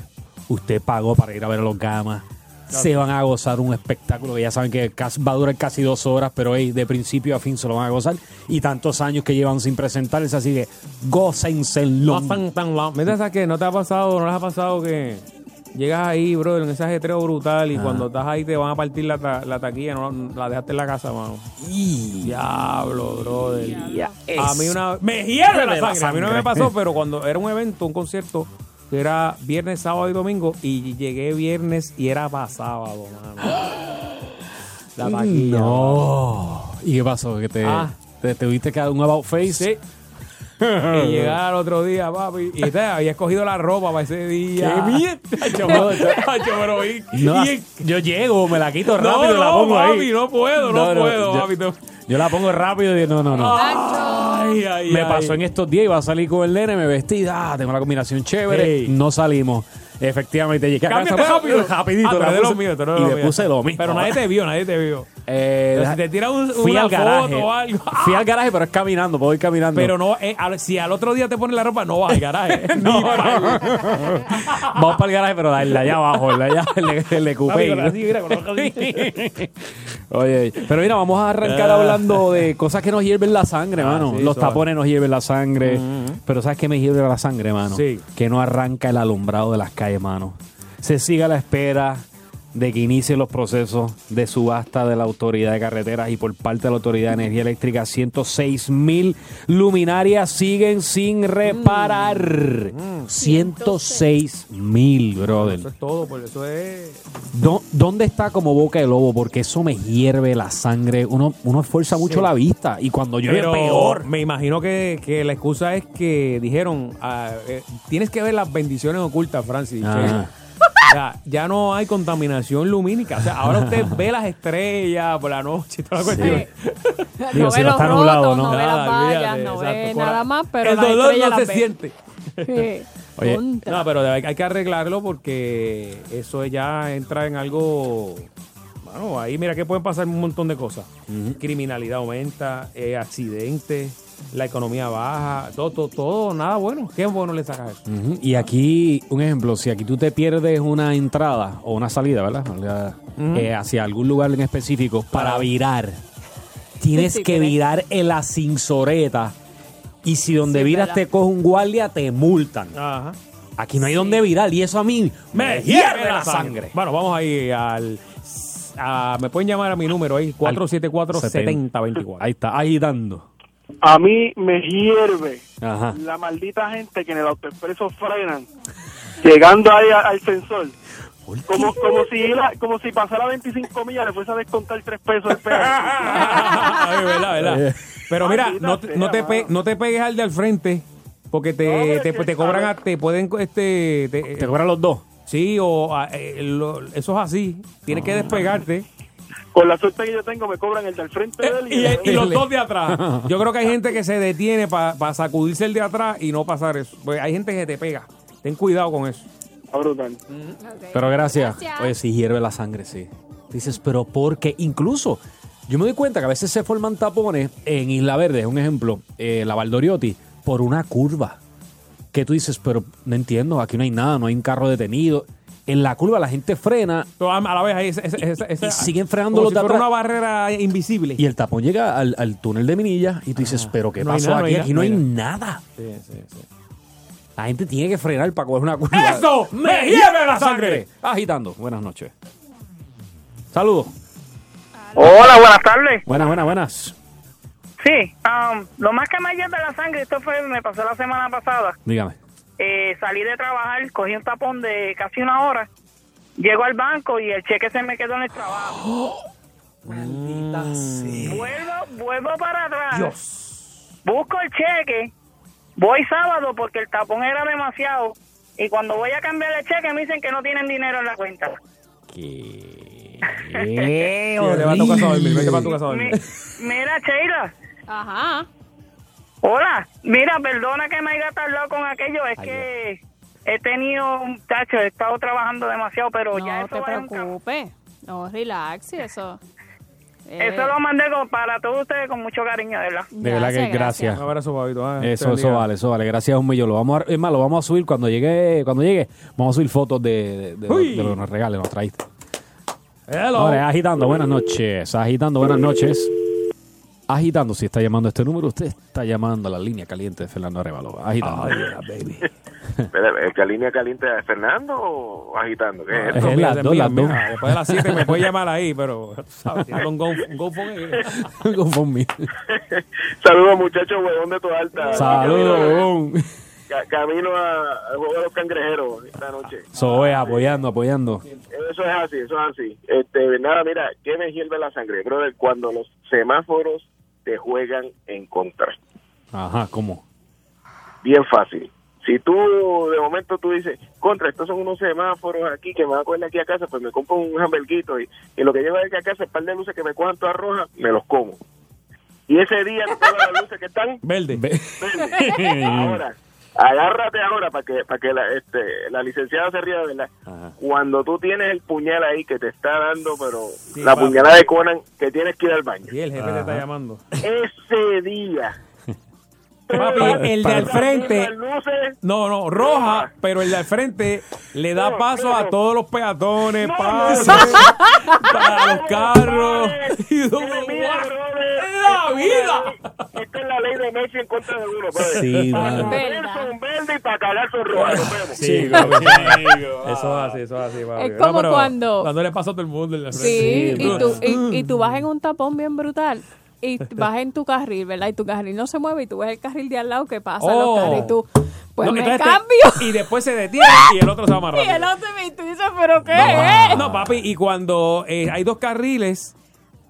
Usted pagó para ir a ver a los gamas. Se van a gozar un espectáculo que ya saben que va a durar casi dos horas, pero hey, de principio a fin se lo van a gozar. Y tantos años que llevan sin presentarse, así que gócenselo. No tan, tan long. Mira, ¿sabes qué? ¿No te ha pasado, no les ha pasado que llegas ahí, bro, en ese ajetreo brutal y cuando estás ahí te van a partir la, ta- la taquilla, no la dejaste en la casa, mano? Diablo, brother. A mí una... Me hierve la la sangre. A mí no me pasó, pero cuando era un evento, un concierto, que era viernes, sábado y domingo, y llegué viernes y era para sábado, mano. <gasps> La taquilla. No. ¿Y qué pasó? ¿Que te, Ah. te, te tuviste que un about face? Sí. <laughs> y llegar al otro día, papi. Y te había escogido la ropa para ese día. ¡Qué mierda! <laughs> Hacho, pero No, y- yo llego, me la quito No, rápido y la no, pongo papi, ahí. no puedo, no puedo, yo, papi, no. Yo la pongo rápido y no, no, no. Ay, ay, me ay. pasó en estos días, iba a salir con el nene, me vestí, ah, tengo la combinación chévere, Hey. no salimos. Efectivamente, llegué a casa rápido. rapidito. Ah, tú eres de y míos. puse lo mismo. Pero nadie te vio, nadie te vio. Eh, Pero si te tiras un- fui una al garaje. foto o algo. Fui al garaje, pero es caminando, puedo ir caminando. Pero no, eh, al- si al otro día te pones la ropa, no vas al garaje. <laughs> no, <laughs> Vamos para el garaje, pero el de allá abajo, el de allá, el de, el <laughs> Oye, pero mira, vamos a arrancar Ah. hablando de cosas que nos hierven la sangre, Ah, mano. sí, Los suave. tapones nos hierven la sangre. Pero ¿sabes qué me hierve la sangre, mano? Sí. Que no arranca el alumbrado de las calles, mano. Se sigue a la espera de que inicien los procesos de subasta de la Autoridad de Carreteras y por parte de la Autoridad de Energía Eléctrica. 106 mil luminarias siguen sin reparar. 106 mil, brother. Eso es todo, por eso es. ¿Dónde está como boca de lobo? Porque eso me hierve la sangre. Uno, uno esfuerza mucho Sí. la vista y cuando llueve Pero peor. me imagino que, que la excusa es que dijeron, ah, eh, tienes que ver las bendiciones ocultas, Francis. Que- o sea, ya no hay contaminación lumínica. O sea, ahora usted ve las estrellas por la noche y toda la cuestión. <laughs> Digo, no si ve no los está nublado, rotos, ¿no? no ve las Nada, vallas, olvídate, no ve nada más, pero El las dolor no las se ve. siente. Sí. <laughs> Oye, Contra. No, pero hay, hay que arreglarlo porque eso ya entra en algo. Bueno, ahí mira que pueden pasar un montón de cosas. Criminalidad aumenta, eh, accidentes, la economía baja, todo, todo, todo, nada bueno. ¿Qué bueno le sacas eso? Ujú. Y aquí, un ejemplo, si aquí tú te pierdes una entrada o una salida, ¿verdad? Eh, hacia algún lugar en específico para virar, tienes Sí, que virar en la cinsoreta. Y si donde Sí, viras te coge un guardia, te multan. Ajá. Aquí no hay donde virar y eso a mí me hierve la sangre. Bueno, vamos ahí al. a- me pueden llamar a mi número ahí, 474-7024. Ahí está, ahí dando. A mí me hierve Ajá. la maldita gente que en el autoexpreso frenan, llegando ahí a- al sensor. Como, como si iba- como si pasara 25 millas le fuese a descontar 3 pesos el peaje. <laughs> Ay, verdad, verdad. Pero mira, Maldita no, te- no, te pe- no te pegues al de al frente, Porque te, te, te cobran, a- te pueden, este... Te, Te cobran los dos. Sí, o a- eh, lo- eso es así. Tienes que despegarte. Con la suerte que yo tengo, me cobran el del frente de él y, Y, y los dos de atrás. <laughs> Yo creo que hay gente que se detiene para sacudirse el de atrás y no pasar eso. Pues hay gente que te pega. Ten cuidado con eso. Está brutal. Pero gracias. Gracias. Oye, sí hierve la sangre, sí. Dices, pero ¿por qué? Incluso, yo me doy cuenta que a veces se forman tapones en Isla Verde, es un ejemplo, eh, la Valdoriotti, por una curva. Que tú dices, pero no entiendo, aquí no hay nada, no hay un carro detenido. En la curva la gente frena a la vez ahí. ese- ese- ese- ese- y siguen frenando como los si de fuera atrás. una barrera invisible. Y el tapón llega al, al túnel de Minilla y tú dices, pero ¿qué Ah, no hay pasó nada, no aquí? hay aquí no hay nada, nada. Sí, sí, sí. La gente tiene que frenar para coger una curva. ¡Eso me hierve la sangre! Agitando. Buenas noches. Saludos. Hola, buenas tardes. Buenas, buenas, buenas. Sí, um, lo más que me hierve la sangre, esto fue, me pasó la semana pasada. Dígame. Eh, salí de trabajar, cogí un tapón de casi una hora, llego al banco y el cheque se me quedó en el trabajo. Vuelvo, vuelvo para atrás. Busco el cheque, voy sábado porque el tapón era demasiado. Y cuando voy a cambiar el cheque me dicen que no tienen dinero en la cuenta. Vete para tu casa a dormir, vete para tu casa a dormir. Mi- mira, Sheila. Ajá. Hola, mira, perdona que me haya tardado con aquello, es que he tenido un tacho, he estado trabajando demasiado, pero ya No eso te va en camino. preocupes. No, relax y eso. Eh, Eso lo mandé con- para todos ustedes con mucho cariño, de verdad. De verdad que gracias. Un abrazo, Pabito. Ah, Eso, te eso vale, eso vale. Gracias un millón. Lo vamos a, es más, lo vamos a subir cuando llegue, cuando llegue, vamos a subir fotos de, de, de, lo- Uy. de lo que nos regales, nos traíste. Hello. Ahora, agitando, buenas noches. Agitando, buenas noches. Agitando, si está llamando a este número, usted está llamando a la línea caliente de Fernando Arevalo. Agitando. <laughs> Espera, ¿Es que línea caliente de Fernando o agitando? ¿Qué es Es esto? en las dos, las dos. Después de las 7 me puede llamar ahí, pero, un go. <laughs> Saludos, muchachos, huevón de tu alta. Saludos, huevón. Ca- Camino a- al juego de los cangrejeros esta noche. Sobe, apoyando, apoyando. Eso es así, eso es así. Este, nada, mira, ¿qué me hierve la sangre, brother? Cuando los semáforos te juegan en contra. Ajá, ¿cómo? Bien fácil. Si tú, de momento tú dices, contra, estos son unos semáforos aquí que me van a coger aquí a casa, pues me compro un hamburguito y, y lo que llevo de aquí a casa es un par de luces que me cojan todas rojas, me los como. Y ese día todas las luces que están Verde. verdes. <laughs> Ahora, agárrate ahora para que para que la, este, la licenciada se ría de verdad. Cuando tú tienes el puñal ahí que te está dando, pero la puñalada de Conan, que tienes que ir al baño. Y el jefe te está llamando. Ese día. <laughs> Papi, el de al frente. No, no, roja, pero el de al frente le da paso a todos los peatones, pases, <laughs> para los carros. <laughs> Y la vida! Esta es la ley de Messi en contra de uno, padre. Sí, para comer son verdes y para cagar son vemos. Sí, papi, Eso es así, eso es así, papi. Es como pero cuando- Cuando le pasa a todo el mundo en la Sí, frente. y tú, y, y tú vas en un tapón bien brutal. Y vas en tu carril, ¿verdad? Y tu carril no se mueve y tú ves el carril de al lado que pasa Oh. los carros y tú, pues No, me entonces te- cambio. y después se detiene y el otro se va más <laughs> Y rápido. el otro me y tú dices, ¿pero qué No, es? no, papi, y cuando eh, hay dos carriles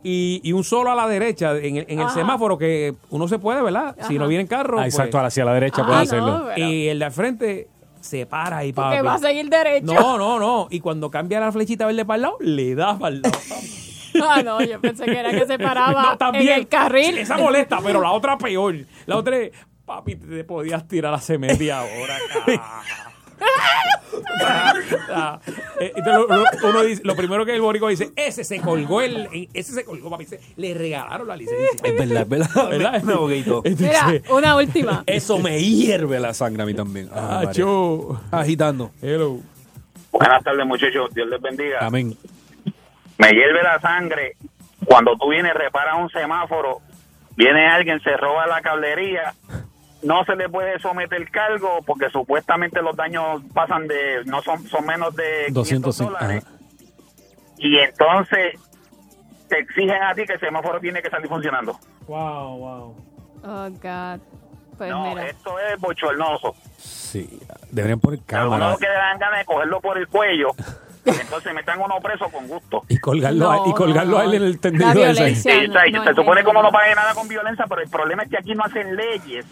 y, y un solo a la derecha en el, en el Ajá. semáforo que uno se puede, ¿verdad? Si no viene en carro. Ah, pues- exacto, hacia la derecha puede Ah, hacerlo. no, pero- Y el de al frente se para ahí, papi. Porque va a seguir derecho. No, no, no. Y cuando cambia la flechita verde para el lado, le das para el lado. <laughs> Ah, no, yo pensé que era que se paraba <laughs> No, también. en el carril. Esa molesta, pero la otra peor. La otra es, papi, te podías tirar hace media hora. <laughs> Ah, eh, entonces, lo, lo- uno dice, lo primero que el borico dice, ese se colgó el, ese se colgó, papi, se- le regalaron la licencia. Es verdad, es verdad. <laughs> ¿Verdad? Me aboguito. Mira, una última. Eso me hierve la sangre a mí también. Ah, María. yo. Agitando. Hello. Buenas tardes, muchachos. Dios les bendiga. Amén. Me hierve la sangre cuando tú vienes, reparas un semáforo, viene alguien, se roba la cablería, no se le puede someter cargo porque supuestamente los daños pasan de, no son, son menos de 500 205. dólares. Ajá. Y entonces te exigen a ti que el semáforo tiene que salir funcionando. Wow, wow. Oh, God. Pues No, mira. esto es bochornoso. Sí, deberían poner A cámara uno que le dan ganas de cogerlo por el cuello, entonces metan uno preso con gusto. y colgarlo, a- y colgarlo no, a él en el tendido La violencia. Sí, o sea, no, se supone que uno no. no pague nada con violencia, pero el problema es que aquí no hacen leyes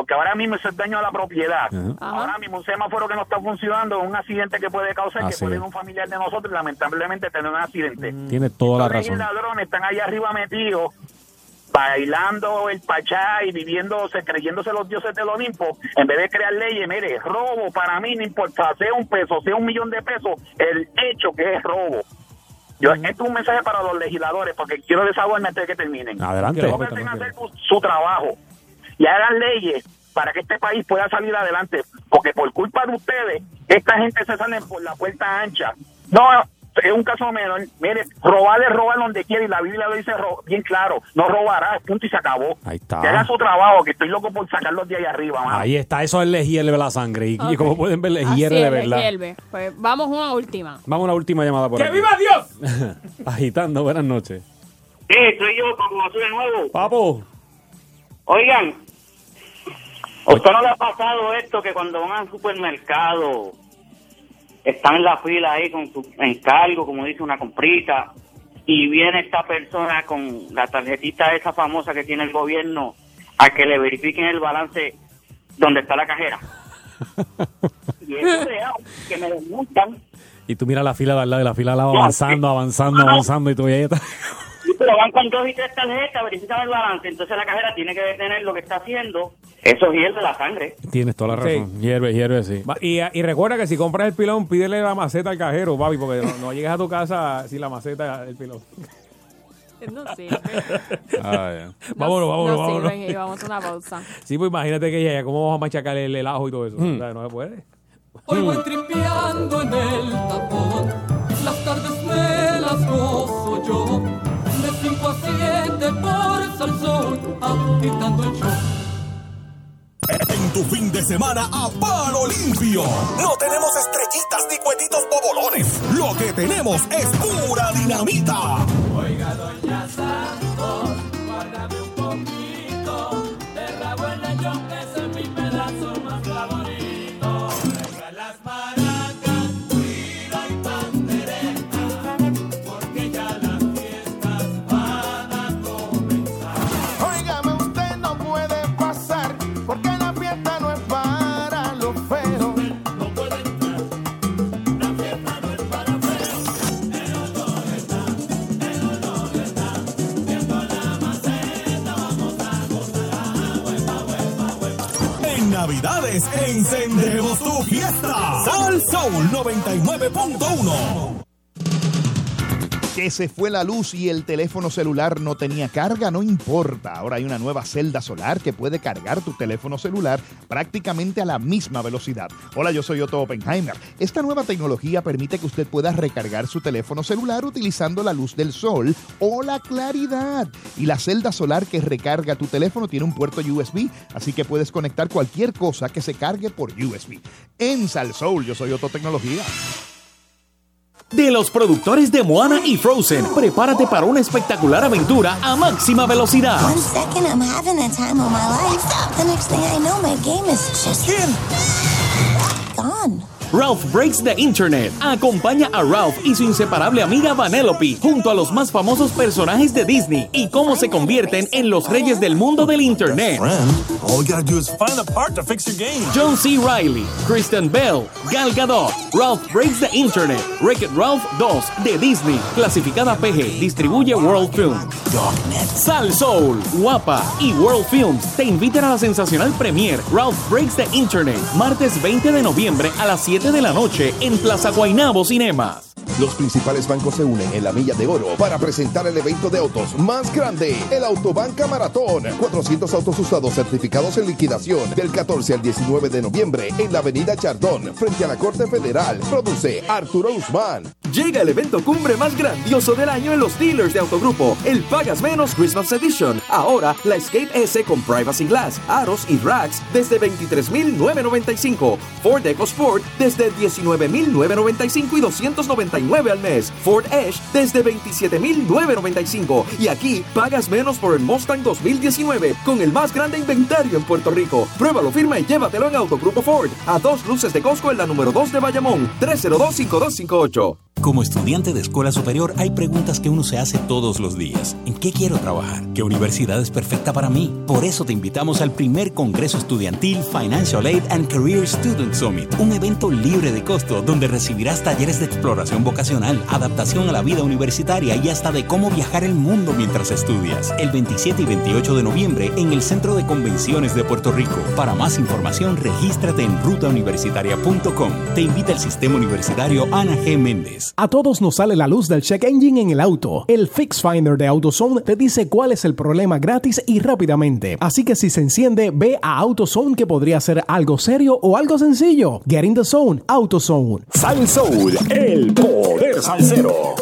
porque ahora mismo eso es daño a la propiedad. Ahora mismo un semáforo que no está funcionando, un accidente que puede causar Así que puede un familiar de nosotros lamentablemente tener un accidente. Tiene toda la razón. ladrones están allá arriba metidos bailando el pachá y viviéndose, creyéndose los dioses del Olimpo, en vez de crear leyes, mire, robo para mí no importa, sea un peso, sea un millón de pesos, el hecho que es robo. Yo, esto es un mensaje para los legisladores, porque quiero desahogarme antes de que terminen. Adelante. Que hacer su, su trabajo y hagan leyes para que este país pueda salir adelante, porque por culpa de ustedes, esta gente se sale por la puerta ancha. No, es un caso menor. Mire, robar es robar donde quiera y la Biblia lo dice bien claro, no robarás, punto y se acabó. Ahí está. Que hagan su trabajo, que estoy loco por sacarlos de ahí arriba, mano. Ahí está, eso es le hierve la sangre. Y, como pueden ver, le hierve de verdad. hierve. Pues vamos a una última. Vamos a una última llamada por ¡Que aquí. viva Dios! <laughs> Agitando, buenas noches. Sí, soy yo, como azul de nuevo. Papo. Oigan, ¿a usted no le ha pasado esto que cuando van al supermercado están en la fila ahí con su encargo, como dice una comprita, y viene esta persona con la tarjetita esa famosa que tiene el gobierno a que le verifiquen el balance donde está la cajera? <laughs> y eso que me desmontan. Y tú miras la fila de al lado y la fila al lado Ya, avanzando, avanzando, avanzando. Y tú ahí está. Sí, pero van con dos y tres tarjetas, verifican el balance, entonces la cajera tiene que detener lo que está haciendo. Eso hierve la sangre. Tienes toda la Sí. razón. Hierve, hierve, sí. Y, y recuerda que si compras el pilón, pídele la maceta al cajero, papi, porque no, no llegues a tu casa sin la maceta del pilón. No sirve. Ah, vámonos, <laughs> vámonos, no vámonos. sirven y vamos a una pausa. Sí, pues imagínate que ella, ¿cómo vamos a machacar el, el ajo y todo eso? Hmm. O sea, no se puede. Hoy voy tripeando en el tapón, las tardes me las gozo yo, de 5 a 7 por Salsón, agitando el show. En tu fin de semana a palo limpio. No tenemos estrellitas ni cuetitos bobolones. Lo que tenemos es pura dinamita. Oiga, doña Santos, encendemos tu fiesta. Sal Soul 99.1. Que se fue la luz y el teléfono celular no tenía carga, no importa. Ahora hay una nueva celda solar que puede cargar tu teléfono celular prácticamente a la misma velocidad. Hola, yo soy Otto Oppenheimer. Esta nueva tecnología permite que usted pueda recargar su teléfono celular utilizando la luz del sol o la claridad. Y la celda solar que recarga tu teléfono tiene un puerto USB, así que puedes conectar cualquier cosa que se cargue por USB. En Salsoul, yo soy Otto Tecnología. De los productores de Moana y Frozen, prepárate para una espectacular aventura a máxima velocidad. One second, I'm having the time of my life. The next thing I know, my game is just gone. Ralph Breaks the Internet. Acompaña a Ralph y su inseparable amiga Vanellope junto a los más famosos personajes de Disney y cómo se convierten en los reyes del mundo del Internet. John C. Riley, Kristen Bell, Gal Gadot, Ralph Breaks the Internet, Wreck-It Ralph 2 de Disney, clasificada PG, distribuye World Film. Sal Soul, Guapa y World Films te invitan a la sensacional premiere Ralph Breaks the Internet, martes 20 de noviembre a las 7 de la noche en Plaza Guaynabo Cinemas. Los principales bancos se unen en la Milla de Oro para presentar el evento de autos más grande, el Autobanca Maratón. 400 autos usados certificados en liquidación del 14 al 19 de noviembre en la Avenida Chardón, frente a la Corte Federal. Produce Arturo Guzmán. Llega el evento cumbre más grandioso del año en los dealers de Autogrupo, el Pagas Menos Christmas Edition. Ahora, la Escape S con Privacy Glass, aros y racks desde 23,995. Ford EcoSport desde 19,995 y 299 al mes. Ford Edge desde 27,995. Y aquí, pagas menos por el Mustang 2019 con el más grande inventario en Puerto Rico. Pruébalo, firma y llévatelo en Autogrupo Ford. A dos luces de Costco en la número 2 de Bayamón. 302-5258. Como estudiante de escuela superior hay preguntas que uno se hace todos los días. ¿En qué quiero trabajar? ¿Qué universidad es perfecta para mí? Por eso te invitamos al primer Congreso Estudiantil Financial Aid and Career Student Summit, un evento libre de costo donde recibirás talleres de exploración vocacional, adaptación a la vida universitaria y hasta de cómo viajar el mundo mientras estudias. El 27 y 28 de noviembre en el Centro de Convenciones de Puerto Rico. Para más información, regístrate en rutauniversitaria.com. Te invita el Sistema Universitario Ana G. Méndez. A todos nos sale la luz del check engine en el auto. El Fix Finder de AutoZone te dice cuál es el problema gratis y rápidamente. Así que si se enciende, ve a AutoZone que podría ser algo serio o algo sencillo. Get in the zone, AutoZone. Sal Soul, el poder salsero.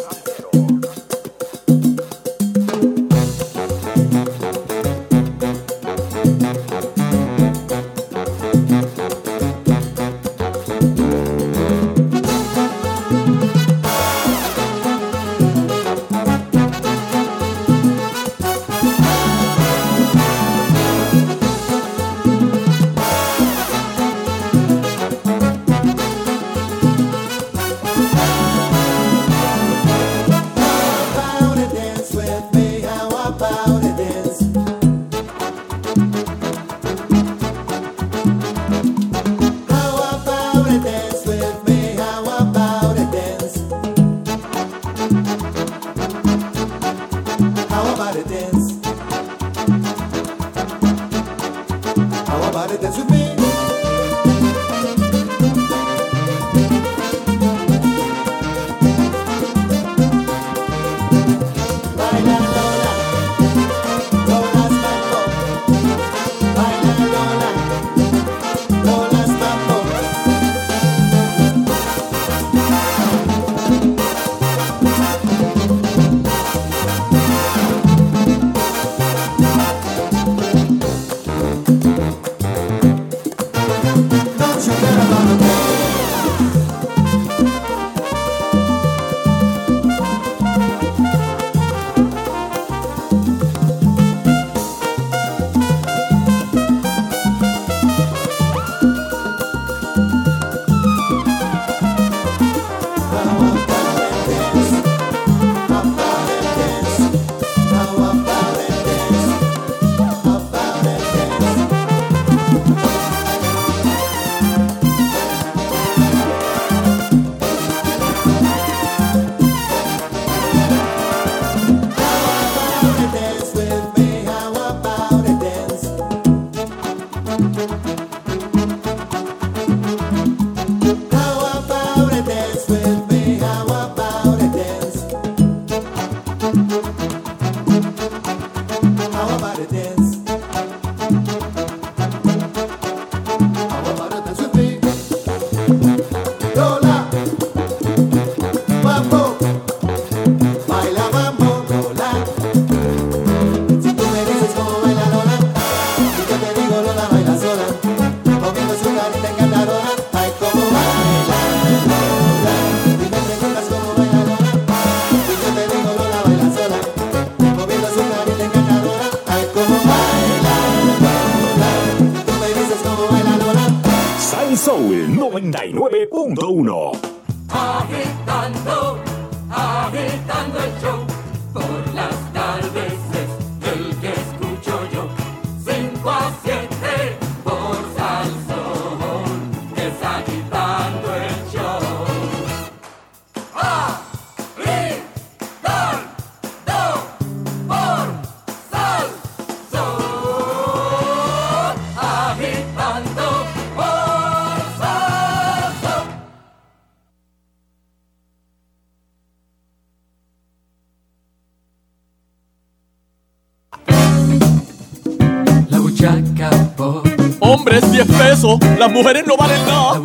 Las mujeres no valen nada.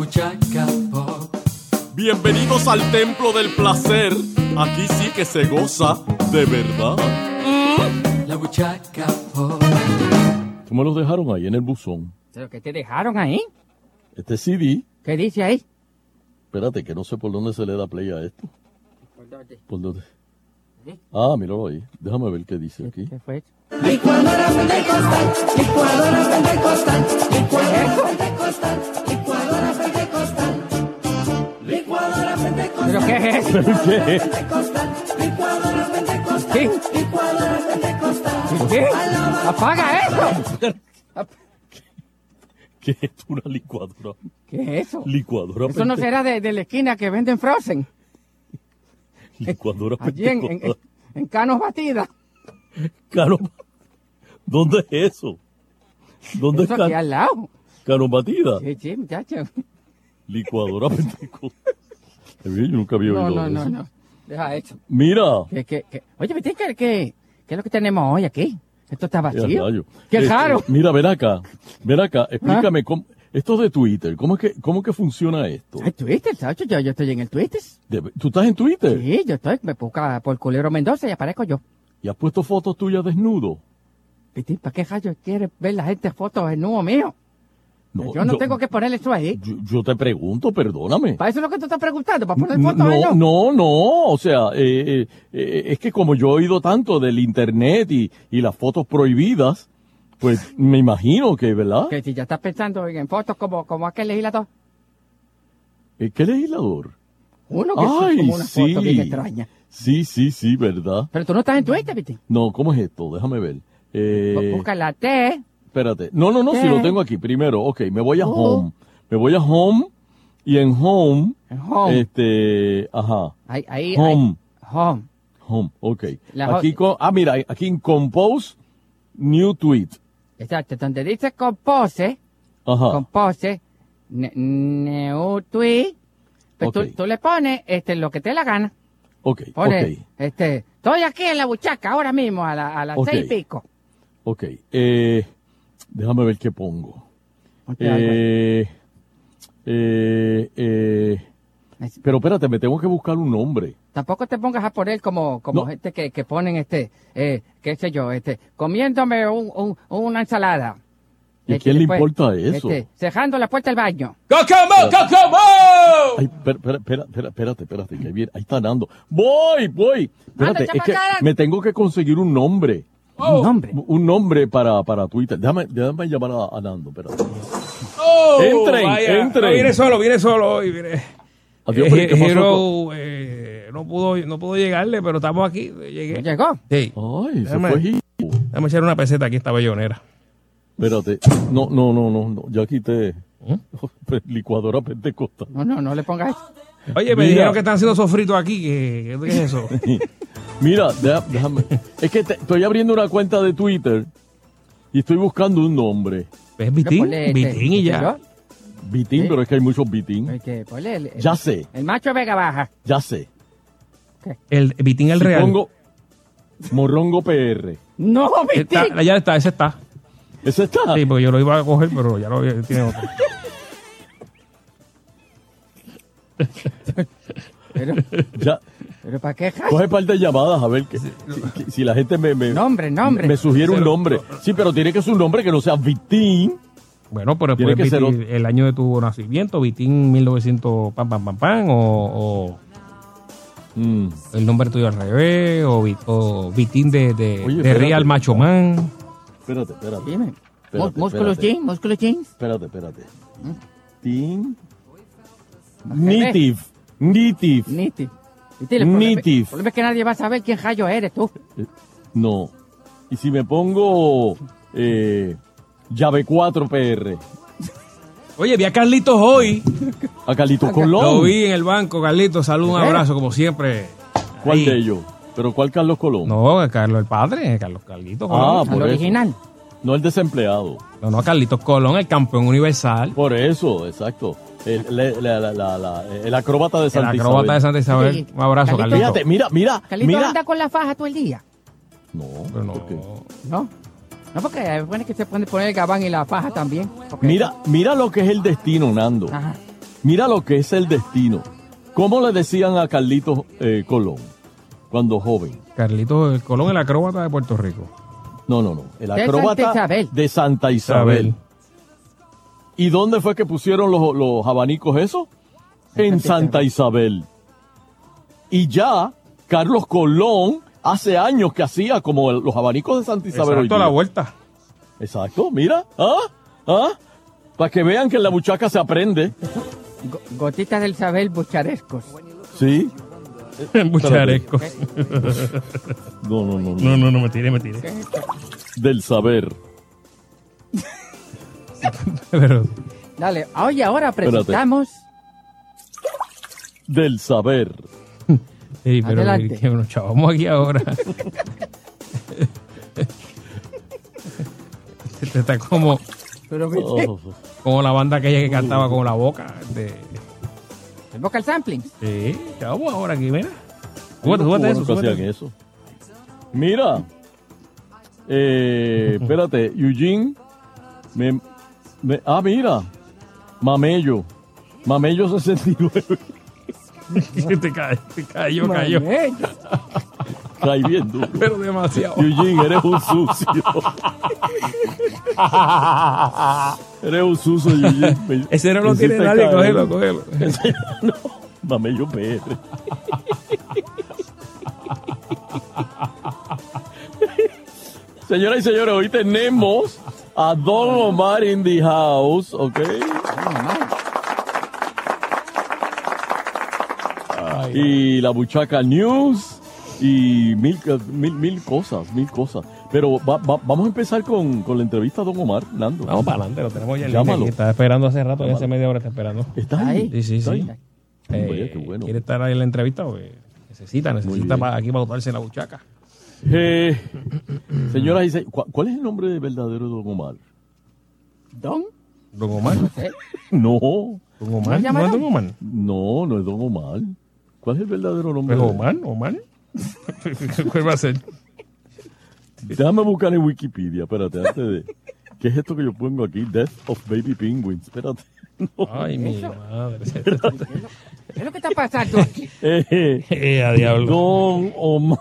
Bienvenidos al templo del placer. Aquí sí que se goza de verdad. La buchaca pop. ¿Cómo los dejaron ahí en el buzón? ¿Pero qué te dejaron ahí? Este CD. ¿Qué dice ahí? Espérate, que no sé por dónde se le da play a esto. ¿Por dónde? ¿Por dónde? Ah, míralo ahí. Déjame ver qué dice aquí. ¿Qué fue? Licuadora pentecostal, licuadora pentecostal, licuadora pentecostal, licuadora pentecostal, licuadora pentecostal. ¿Pero qué es ¿Qué es eso? ¿Qué? ¿Qué? ¿Qué? ¡Apaga eso! ¿Qué es una licuadora? ¿Qué es eso? Licuadora. Eso no será de, de la esquina que venden Frozen. Licuadora. Allí en, en, pentecostal. en Canos Batida. Cano- ¿Dónde es eso? ¿Dónde Eso está? aquí al lado. Cano batida. Sí, sí, muchacho. Licuadora <laughs> bien, Yo nunca había oído no, no, eso. no. Deja eso. Mira. ¿Qué, qué, qué? Oye, ¿viste qué, es lo que tenemos hoy aquí? Esto está vacío. ¡Qué Este, raro! Mira, ven acá. Ven acá. Explícame cómo. Esto de Twitter, ¿cómo es que, cómo que funciona esto? ¿El Twitter, Sacho? Yo, yo estoy en el Twitter. ¿Tú estás en Twitter? Sí, yo estoy. Me busca por Culero Mendoza y aparezco yo. ¿Y has puesto fotos tuyas desnudo? ¿Viste? ¿Para qué rayos quiere ver la gente fotos nuevo mío? No, yo no yo- tengo que ponerle eso ahí. Yo, yo te pregunto, perdóname. ¿Para eso es lo que tú estás preguntando? ¿Para poner fotos ahí? No, no, no, o sea, eh, eh, eh, es que como yo he oído tanto del internet y, y las fotos prohibidas, pues me imagino que, ¿verdad? Que si ya estás pensando en, fotos como, como aquel legislador. ¿Qué legislador? Uno que es Ay, como una sí. foto bien extraña. Sí, sí, sí, ¿verdad? Pero tú no estás en Twitter, ¿viste? No, ¿cómo es esto? Déjame ver. Eh, Busca la T. espérate. No, no, no, si lo tengo aquí. Primero, ok, me voy a Uh. home. Me voy a home y en home, home. este, ajá. Ahí, ahí, Home. ahí. Home. Home, ok. La aquí con, ah, mira, aquí en compose, new tweet. Exacto, donde dice compose, Ajá. compose, ne- new tweet, pues tú- Ok. tú, le pones este, lo que te la gana. Ok, Pone, ok. este, estoy aquí en la buchaca ahora mismo a, la- a las seis y pico. Ok, eh, déjame ver qué pongo. Algo Eh, eh, eh, pero espérate, me tengo que buscar un nombre. Tampoco te pongas a poner como, como No. gente que, que ponen, este, eh, qué sé yo, este, comiéndome un, un- una ensalada. ¿Y a Este, quién le después, importa eso? Este, cerrando la puerta del baño. ¡Cocomo, Cocomo! Ay, espera, espera, espera, espera, espérate, espérate, que viene, ahí está dando. Voy, voy. Espérate, es que me tengo que conseguir un nombre. Un nombre. Un nombre para, para Twitter. Déjame, déjame llamar a, a Nando, espérate. Oh, Entren, vaya. entren. No, viene solo, viene solo hoy. Viene. Adiós, Eh, pero ¿y qué pasó Hero, eh, no pudo, no pudo llegarle, pero estamos aquí. Llegué. ¿Llegó? Sí. Ay, se Déjame- fue Gil. Déjame echar una peseta aquí, esta bellonera. Espérate. No, no, no, no, no. Ya quité ¿Eh? <laughs> licuadora pentecostal. No, no, no le pongas eso. Oye, me Mira. dijeron que están haciendo sofritos aquí. ¿Qué, qué es eso? <laughs> Mira, déjame. Es que te- estoy abriendo una cuenta de Twitter y estoy buscando un nombre. ¿Es Vitín? este, Vitín y ya. Vitín, Sí. pero es que hay muchos Vitín. Ya sé, El macho Vega Baja. ya sé. El Vitín el Si real. pongo Morrongo PR. No, Vitín. Está- ya está, ese está. ¿Ese está? Sí, porque yo lo iba a coger, pero ya lo tiene otro. Pero, Ya. pero ¿para qué? Coge par de llamadas a ver que, si, que- si la gente me, me, Nombre, nombre. me sugiere un nombre. Sí, pero tiene que ser un nombre que no sea Vitín. Bueno, pero Tiene que ser Vitín, el año de tu nacimiento, Vitín 1900, pam, pam, pam, pam, o, o Mm. el nombre tuyo al revés, o, Vi- o Vitín de, de, Oye, de espérate. Real Macho Man. Espérate, espérate. Dime. Espérate, Músculo espérate. jeans, músculo jeans. Espérate, espérate. ¿Mm? Tin. Nitiv. Nitiv. Niti. Viste, el problema- es que nadie va a saber quién rayo eres tú. No. Y si me pongo eh, llave 4 PR. Oye, vi a Carlitos hoy. A Carlitos Lo Colón. vi en el banco, Carlitos. Salud, un ¿Eh? abrazo, como siempre. ¿Cuál Ahí. de ellos? ¿Pero cuál Carlos Colón? No, Carlos el padre, Carlos Carlitos Ah, Colón. por Al eso. original. No el desempleado. No, no, Carlitos Colón, el campeón universal. Por eso, exacto. El, la- la- la- la- la- el acróbata de El Santa acróbata de Isabel. Santa Isabel. Sí. Un abrazo, Carlitos. Carlitos. Fíjate, mira, mira, Carlito mira. anda con la faja todo el día. No, Pero no. ¿por qué? ¿No? No, porque hay buenos que se pueden poner el gabán y la faja también. Porque- Mira, mira lo que es el destino, Nando. Ajá. Mira lo que es el destino. ¿Cómo le decían a Carlitos eh, Colón cuando joven? Carlitos el Colón, el acróbata de Puerto Rico. No, no, no. El De acróbata Santa Isabel. de Santa Isabel. Isabel. ¿Y dónde fue que pusieron los, los abanicos eso? En Santa Isabel. Y ya Carlos Colón hace años que hacía como el- los abanicos de Santa Isabel. hoy Exacto, la vuelta. Exacto, mira. ¿Ah? ¿Ah? Para que vean que en la buchaca se aprende. Go- gotitas del Isabel bucharescos. Sí. <laughs> Bucharesco. <laughs> No, no, no. No, no, no, me tiré, me tiré. Del saber. <laughs> Pero, Dale, oye, ahora Espérate. presentamos. Del saber. sí, pero Adelante. que nos chavamos aquí ahora. Este está como, Pero, Oh, como la banda aquella que cantaba con la boca. De, El vocal sampling. sí, chavamos ahora aquí, mira. Unos súbete eso, hacían eso. Mira. Eh, <laughs> espérate, Eugene. Me, me- ah, mira. Mamello. Mamello 69. <laughs> te cae, te cayó, cayó. <laughs> Cae bien duro. <laughs> Pero demasiado. Eugene, eres un sucio. <laughs> eres un sucio, Eugene. Ese no lo tiene nadie, cógelo, cógelo. <laughs> No, Mamello PR. Señoras y señores, hoy tenemos a Don Omar in the house, ¿ok? Y la Buchaca News y mil, mil, mil cosas, mil cosas. Pero va- va- vamos a empezar con, con la entrevista a Don Omar, Nando. Vamos para adelante, lo tenemos ya en Llámalo. línea. Estaba esperando hace rato, ya hace media hora está esperando. ¿Está ahí? Sí, sí, ¿Está sí. ahí? Eh, qué bueno. Quiere estar ahí en la entrevista porque necesita, necesita para aquí pautarse la buchaca. Eh, señoras y señores, ¿cuál, es el nombre verdadero de Don Omar? ¿Don? Don Omar. No. <laughs> ¿Don Omar? ¿No es Don Omar? No, no es Don Omar. ¿Cuál es el verdadero nombre? ¿Pues de? Omar? ¿Omar? <laughs> ¿Cuál va a ser? Déjame buscar en Wikipedia, espérate, antes de... ¿Qué es esto que yo pongo aquí? Death of Baby Penguins. Espérate. <laughs> No. Ay, mi madre. ¿Qué es lo que está pasando aquí? <laughs> Eh, Eh, a diablo. Don Omar.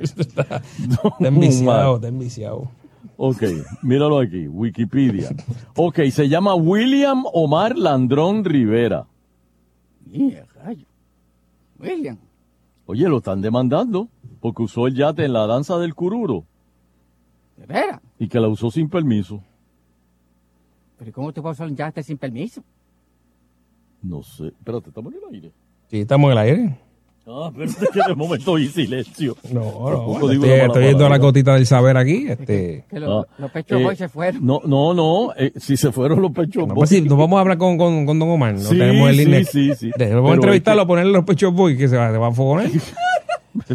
está, Don está enviciado, está enviciado. Ok, míralo aquí, Wikipedia. Ok, se llama William Omar Landrón Rivera. Mira, rayo. William. Oye, lo están demandando porque usó el yate en la danza del cururo ¿De veras? y que la usó sin permiso. ¿Pero cómo te vas a usar un yate sin permiso? No sé. Espérate, estamos en el aire. Sí, estamos en el aire. Ah, espérate que de momento oí silencio. <laughs> No, no. digo Estoy, una mala estoy yendo a la gotita del saber aquí. Este, Que Ah, los pechos eh, boys se fueron. No, no, no. eh, si se fueron los pechos no, boys. pues sí, nos vamos a hablar con, con, con Don Omar. No Sí, tenemos el sí, sí, sí. De- Vamos Pero a entrevistarlo, es ponerle los pechos boy que se va, se va a fogonar. Se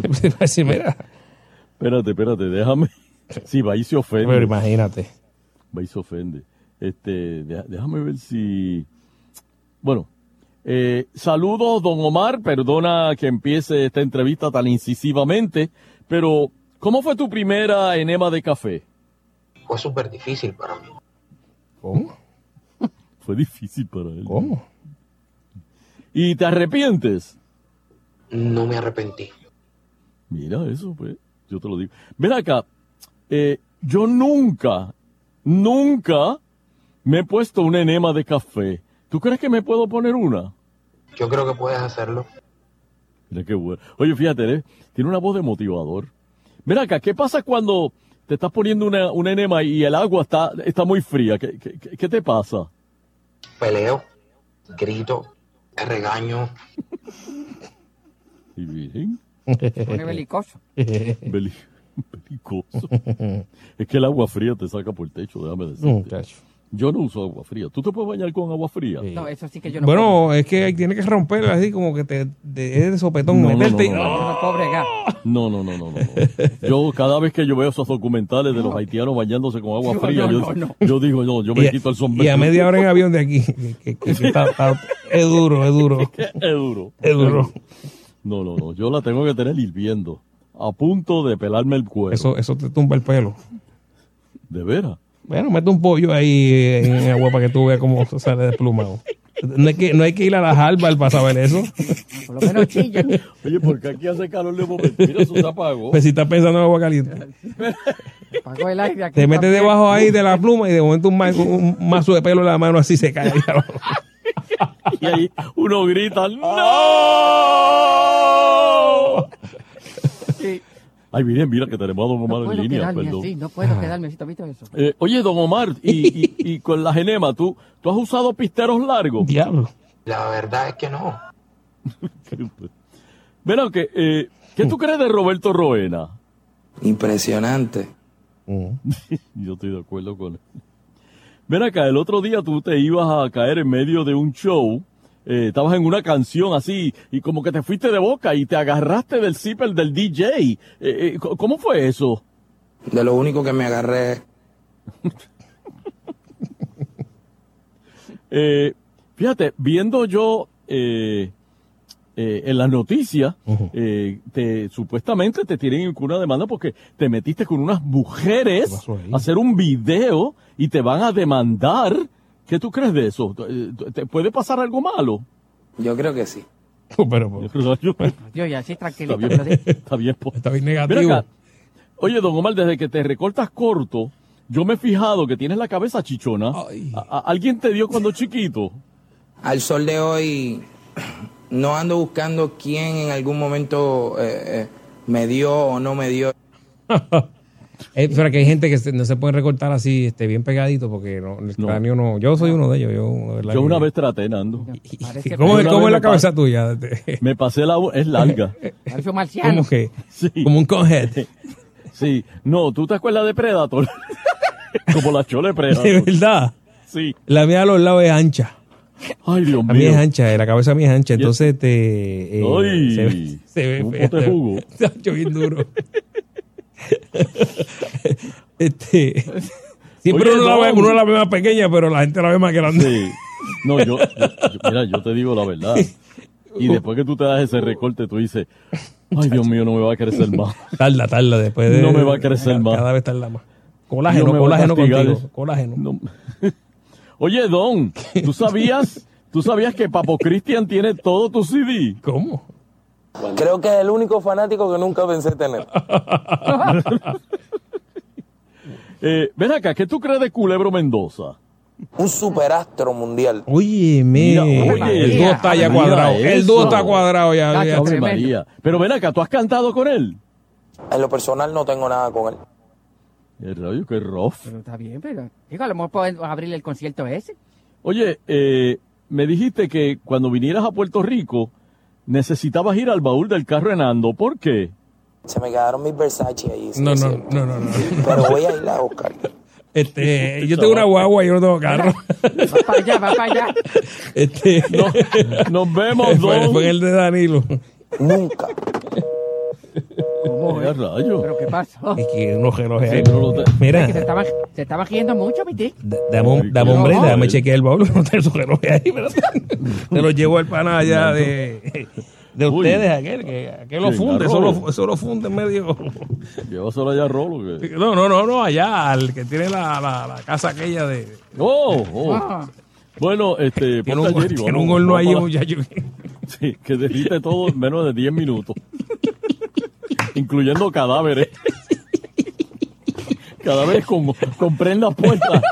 <laughs> va <laughs> a decir, mira. Espérate, espérate, déjame. Sí, va y se ofende. Pero imagínate. Va y se ofende. Este, déjame ver si. Bueno, eh, saludos, don Omar. Perdona que empiece esta entrevista tan incisivamente, pero ¿cómo fue tu primera enema de café? Fue súper difícil para mí. ¿Cómo? <laughs> Fue difícil para él. ¿Cómo? ¿Y te arrepientes? No me arrepentí. Mira eso, pues, yo te lo digo. Ven acá, eh, yo nunca, nunca me he puesto una enema de café. ¿Tú crees que me puedo poner una? Yo creo que puedes hacerlo. Mira qué bueno. Oye, fíjate, ¿eh? tiene una voz de motivador. Ven acá, ¿qué pasa cuando te estás poniendo una, una enema y el agua está, está muy fría? ¿Qué, qué, te pasa? Peleo, grito, regaño. <laughs> Y miren, Se pone belicoso. <laughs> beli- belicoso. es que el agua fría te saca por el techo, déjame decirte. Muchacho. Yo no uso agua fría. ¿Tú te puedes bañar con agua fría? No, eso sí que yo no puedo. Bueno, es que tiene que romper así como que te, te es de sopetón, No, no, meterte y- no, no, Yo no. No, no, no, no, no. no. Yo cada vez que yo veo esos documentales de los haitianos bañándose con agua No, fría, no, yo, no, no. yo digo, no, yo me y, quito el sombrero. y a media hora en avión de aquí. que- que- que- que está- está- es duro, es duro. <laughs> es duro. Es duro. No, no, no. Yo la tengo que tener hirviendo. A punto de pelarme el cuero. Eso, eso te tumba el pelo. ¿De veras? Bueno, mete un pollo ahí en agua para que tú veas cómo sale desplumado. No hay que, no hay que ir a la Harvard para saber eso. Por lo menos chillan. Oye, porque aquí hace calor de momento. Mira, eso se apagó. Pues si estás pensando en agua caliente. Apagó el aire aquí. Te metes también. debajo ahí de la pluma y de momento un, ma- un mazo de pelo en la mano así se cae. ahí. Y ahí uno grita, ¡No! <laughs> Ay, miren, mira que tenemos a Don Omar No en línea, quedarme perdón. así, no puedo quedarme así. ¿Tú has visto eso? Eh, oye, Don Omar, y, y, y con las enemas, ¿tú, ¿tú has usado pisteros largos? Diablo. La verdad es que no. <laughs> Ven que, eh, ¿qué tú crees de Roberto Roena? Impresionante. <laughs> Yo estoy de acuerdo con él. Ven acá, el otro día tú te ibas a caer en medio de un show, eh, estabas en una canción así, y como que te fuiste de boca y te agarraste del zipper del DJ. Eh, eh, ¿Cómo fue eso? De lo único que me agarré. <laughs> Eh, fíjate, viendo yo eh, eh, en las noticias, eh, te, supuestamente te tienen con una demanda porque te metiste con unas mujeres a hacer un video y te van a demandar. ¿Qué tú crees de eso? ¿Te puede pasar algo malo? Yo creo que sí. <laughs> Pero, Dios, ya, sí, tranquilito. Está bien, <laughs> está bien. po. Está bien negativo. acá. Oye, don Omar, desde que te recortas corto, yo me he fijado que tienes la cabeza chichona. A- a- ¿Alguien te dio cuando chiquito? Al sol de hoy, no ando buscando quién en algún momento eh, eh, me dio o no me dio. <laughs> Eh, pero que hay gente que se- no se puede recortar así, este, bien pegadito, porque no, el cráneo no. Yo soy uno de ellos. Yo, de Yo una vez traté, Nando. <laughs> ¿Cómo, cómo es la cabeza tuya? <laughs> Me pasé la... Es larga. <laughs> Parece marciano. ¿Cómo que? Sí. Como un conhead. Sí. No, ¿tú te acuerdas de Predator? Como la chole De Predator. verdad. Sí. La mía a los lados es ancha. Ay, Dios La mía mío. es ancha, eh, la cabeza mía es ancha. Entonces, este. eh, Ay, se, ve- se ve un fea. pote de jugo. Ancho, bien duro. <laughs> este. Siempre Oye, uno, la ve, uno la ve más pequeña, pero la gente la ve más grande. Sí. No, yo, mira, yo te digo la verdad. Y después que tú te das ese recorte, tú dices, ay, Dios mío, no me va a crecer más. Tarda, tarda después de. No me va a crecer más. Cada vez tarda más. Colágeno, No colágeno contigo. Colágeno. No. <laughs> Oye, Don, ¿tú sabías, ¿tú sabías que Papo Cristian tiene todo tu CD? ¿Cómo? Creo que es el único fanático que nunca pensé tener. <laughs> Eh, ven acá, ¿qué tú crees de Culebro Mendoza? Un superastro mundial. Oye, Mira, oye, el dúo está ya cuadrado. El dúo está cuadrado ya. María. Pero ven acá, ¿tú has cantado con él? En lo personal no tengo nada con él. El rayo, qué rough. Pero está bien, pero. Digo, a lo mejor podemos abrirle el concierto ese. Oye, eh, me dijiste que cuando vinieras a Puerto Rico necesitabas ir al baúl del carro en Ando. ¿Por qué? Se me quedaron mis Versace ahí. No, no, no, no, no. Pero voy a ir a buscar. Este, <laughs> yo tengo una guagua y yo no tengo carro. Va para allá, va para allá. Este, Nos vemos, Don. fue el de Danilo. Nunca. ¿Cómo <laughs> es? rayo. ¿Pero qué pasó? Es que unos relojes ahí. No lo Mira, Que se estaba, se estaba riendo mucho, mi tío. d- dame un, dame un break, déjame chequear el baúl. <laughs> No tengo su reloj ahí, pero <laughs> te lo llevo al pana allá de, de Uy. ustedes, aquel, que aquel lo funde, a eso Rolo. lo, eso lo funde en medio. Llévaselo allá a Rolo. que- No, no, no, no, allá, al que tiene la, la, la casa aquella de. Oh, oh. Ah, Bueno, este, Tiene ponte un, ayer y tiene vamos- un horno vamos ahí, para- muchacho. Sí, que derrite todo en menos de 10 minutos. Incluyendo cadáveres. <laughs> cadáveres con, con prendas puestas.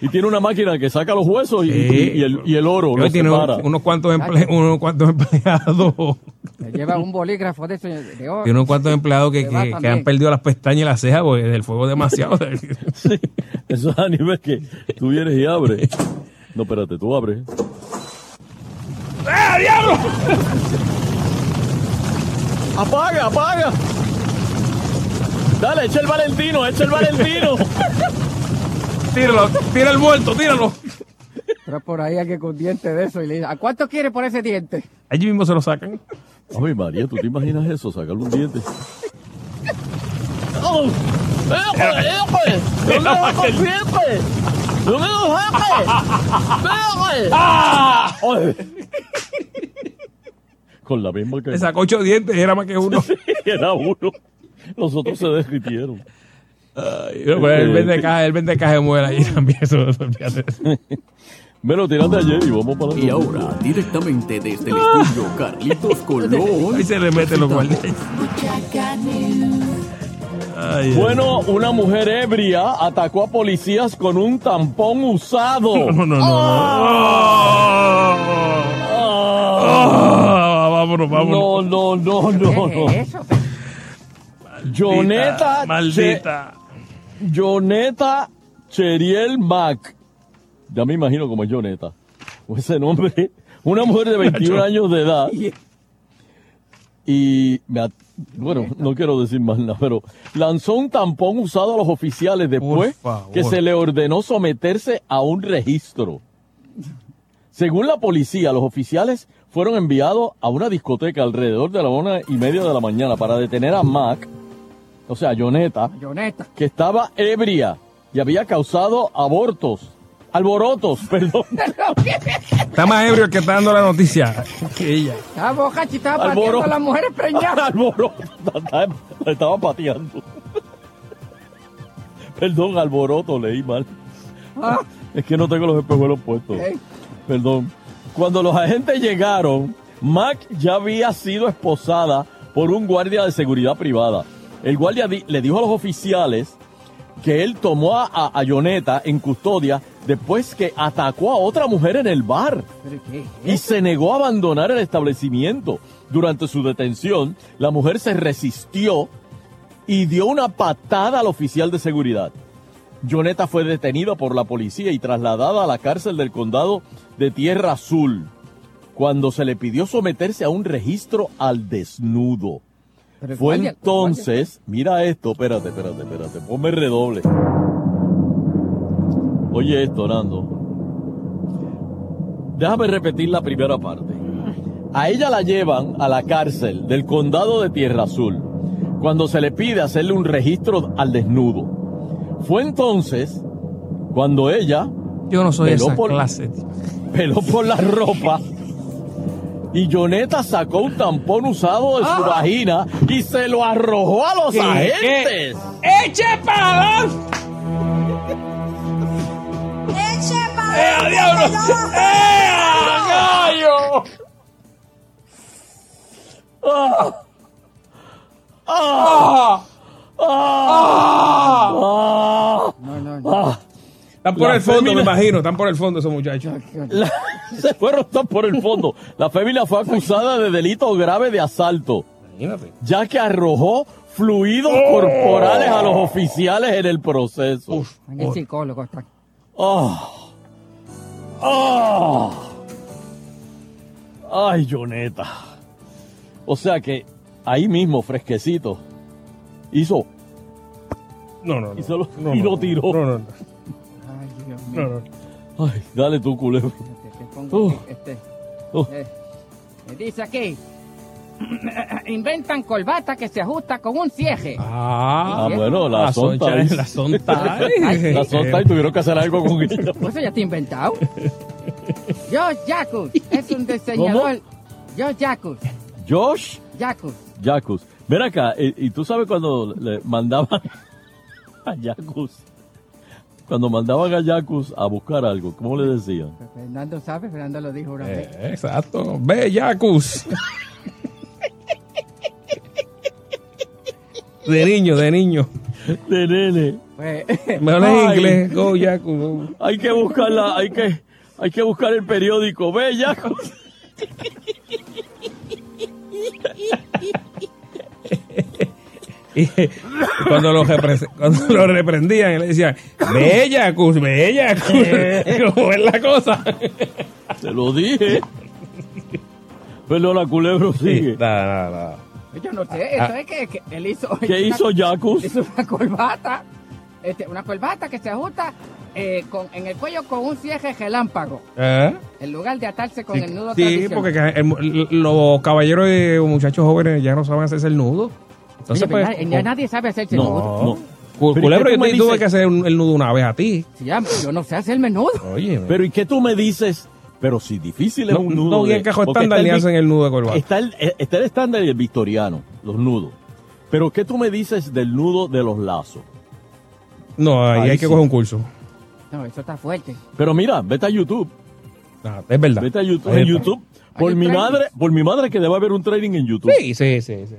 Y tiene una máquina que saca los huesos y, y- y el, y el oro. Lo tiene separa. unos cuantos, emple- unos cuantos empleados. le lleva un bolígrafo de eso de oro. Tiene unos cuantos empleados que, que- han perdido las pestañas y las cejas porque del fuego demasiado. <laughs> Sí, eso es a nivel que tú vienes y abres. No, espérate, tú abres. ¡Eh, diablo! ¡Apaga, apaga! Dale, echa el Valentino, echa el Valentino. <laughs> Tíralo, tira el muerto, tíralo. Pero por ahí alguien con diente de eso y le dice, ¿a cuánto quiere por ese diente? Allí mismo se lo sacan. Ay, María, ¿tú te imaginas eso? Sacarle un diente. ¡Oh! ¡Epe, epe! ¡No me lo consiente! ¡No me lo saque! ¡Epe! ¡Ah! Con la misma que... Le sacó ocho dientes y era más que uno. <laughs> Era uno. Los otros se derritieron. Ay, no, pero él vende caja, él vende caja de muela ahí también. Eso, eso. <laughs> Bueno, tírate ayer y vamos para Y ahora, directamente desde el estudio Carlitos <laughs> Colón. Ahí se le mete los guardias. Ay, Bueno, una mujer ebria atacó a policías con un tampón usado. No, no, no. Ah, vámonos, vámonos. No, no, no, no, no. Joneta. Maldita. Che- Joneta Cheriel Mac. Ya me imagino como es Joneta. O ese nombre. Una mujer de 21 Nacho. años de edad. y me at- bueno, no quiero decir más nada, pero lanzó un tampón usado a los oficiales después que se le ordenó someterse a un registro. Según la policía, los oficiales fueron enviados a una discoteca alrededor de la una y media de la mañana para detener a Mac, o sea, Joneta, Joneta. que estaba ebria y había causado abortos, alborotos, <laughs> perdón. Está más ebrio el que está dando la noticia que ella. Estaba Alboroto. pateando a las mujeres preñadas. alboroto, la <laughs> estaba pateando. Perdón, alboroto, leí mal. Ah. Es que no tengo los espejuelos puestos. Perdón. Cuando los agentes llegaron, Mac ya había sido esposada por un guardia de seguridad privada. El guardia di- le dijo a los oficiales que él tomó a, a, en custodia después que atacó a otra mujer en el bar ¿Pero qué? y se negó a abandonar el establecimiento. Durante su detención, la mujer se resistió y dio una patada al oficial de seguridad. Joneta fue detenida por la policía y trasladada a la cárcel del condado de Tierra Azul cuando se le pidió someterse a un registro al desnudo. Pero Fue entonces, mira esto, espérate, espérate, espérate, ponme redoble. Oye esto, Nando. Déjame repetir la primera parte. A ella la llevan a la cárcel del condado de Tierra Azul cuando se le pide hacerle un registro al desnudo. Fue entonces cuando ella Yo no soy peló esa por- clase. peló por la ropa y Joneta sacó un tampón usado de su vagina y se lo arrojó a los ¿Qué? agentes. ¡Eche para adelante! ¡Eh, diablo! ¡Eh, gallo! ¡Ah! ¡Ah! ¡Ah! No, no, no. ¡Ah! Están por La el fondo, me imagino. Están por el fondo esos muchachos. La- se fueron estar por el fondo. La familia fue acusada de delito grave de asalto, Imagínate. ya que arrojó fluidos corporales a los oficiales en el proceso. En el psicólogo está. ¡Ah! ¡Ah! ¡Ay, Joneta! O sea que ahí mismo, fresquecito, hizo No, no, no. y, se lo, No, y no, lo tiró. No, no, no. Ay, Dios no, mío. no. Ay, dale tú, culebro. Te pongo Uh. aquí, este, Uh. eh, dice aquí. <clears throat> Inventan colbata que se ajusta con un cieje. Ah, Ah, bueno, la, la sonta. <laughs> la sonta. la sonta y tuvieron que hacer algo con <laughs> ella. Pues eso ya está inventado. Josh Jacus es un diseñador. Josh Jacus. Josh Jacus. Jacus. Ven acá, y, y tú sabes cuando le mandaban <laughs> a Jacus, cuando mandaban a Jacus a buscar algo, ¿cómo le decían? Fernando sabe, Fernando lo dijo una vez. Eh, exacto. Ve, Yacus. De niño, de niño. De nene. Pues, Mejor en inglés. Go, Yacus. go. Hay que buscarla, hay que, hay que buscar el periódico. Ve, Jacus. <laughs> Y cuando lo, cuando lo reprendían, le decían, ve, Yacus, ve, Yacus. <laughs> ¿Cómo es la cosa? Te lo dije. Pero la culebro sigue. Nada, nada, nada. Yo no sé, eso es que, que él hizo. ¿Qué hizo Jacus? Hizo una corbata. Este, una corbata que se ajusta eh, con, en el cuello con un cierre relámpago. ¿Eh? En lugar de atarse con Sí, el nudo sí, porque el- los caballeros y muchachos jóvenes ya no saben hacerse el nudo. Entonces, Oye, pero pues, ya- ya nadie sabe hacerse no, nudo. no. Cu- Pero ¿y Culebro, yo te tuve que hacer un- el nudo una vez a ti. Sí, ya, yo no sé hacer menudo. Oye, Pero ¿y qué tú me dices? Pero si difícil es No- un nudo. no, y de- el cajo porque estándar está ni hacen el nudo de corbata. Está el, eh, está el estándar y el victoriano, los nudos. Pero ¿qué tú me dices del nudo de los lazos? no, ahí Ahí hay que sí. coger un curso. No, eso está fuerte. Pero mira, vete a YouTube. Ah, es verdad. Vete a YouTube. Ahí En está. YouTube. Por Hay un mi training. madre, por mi madre que debe haber un training en YouTube. Sí, sí, sí, sí.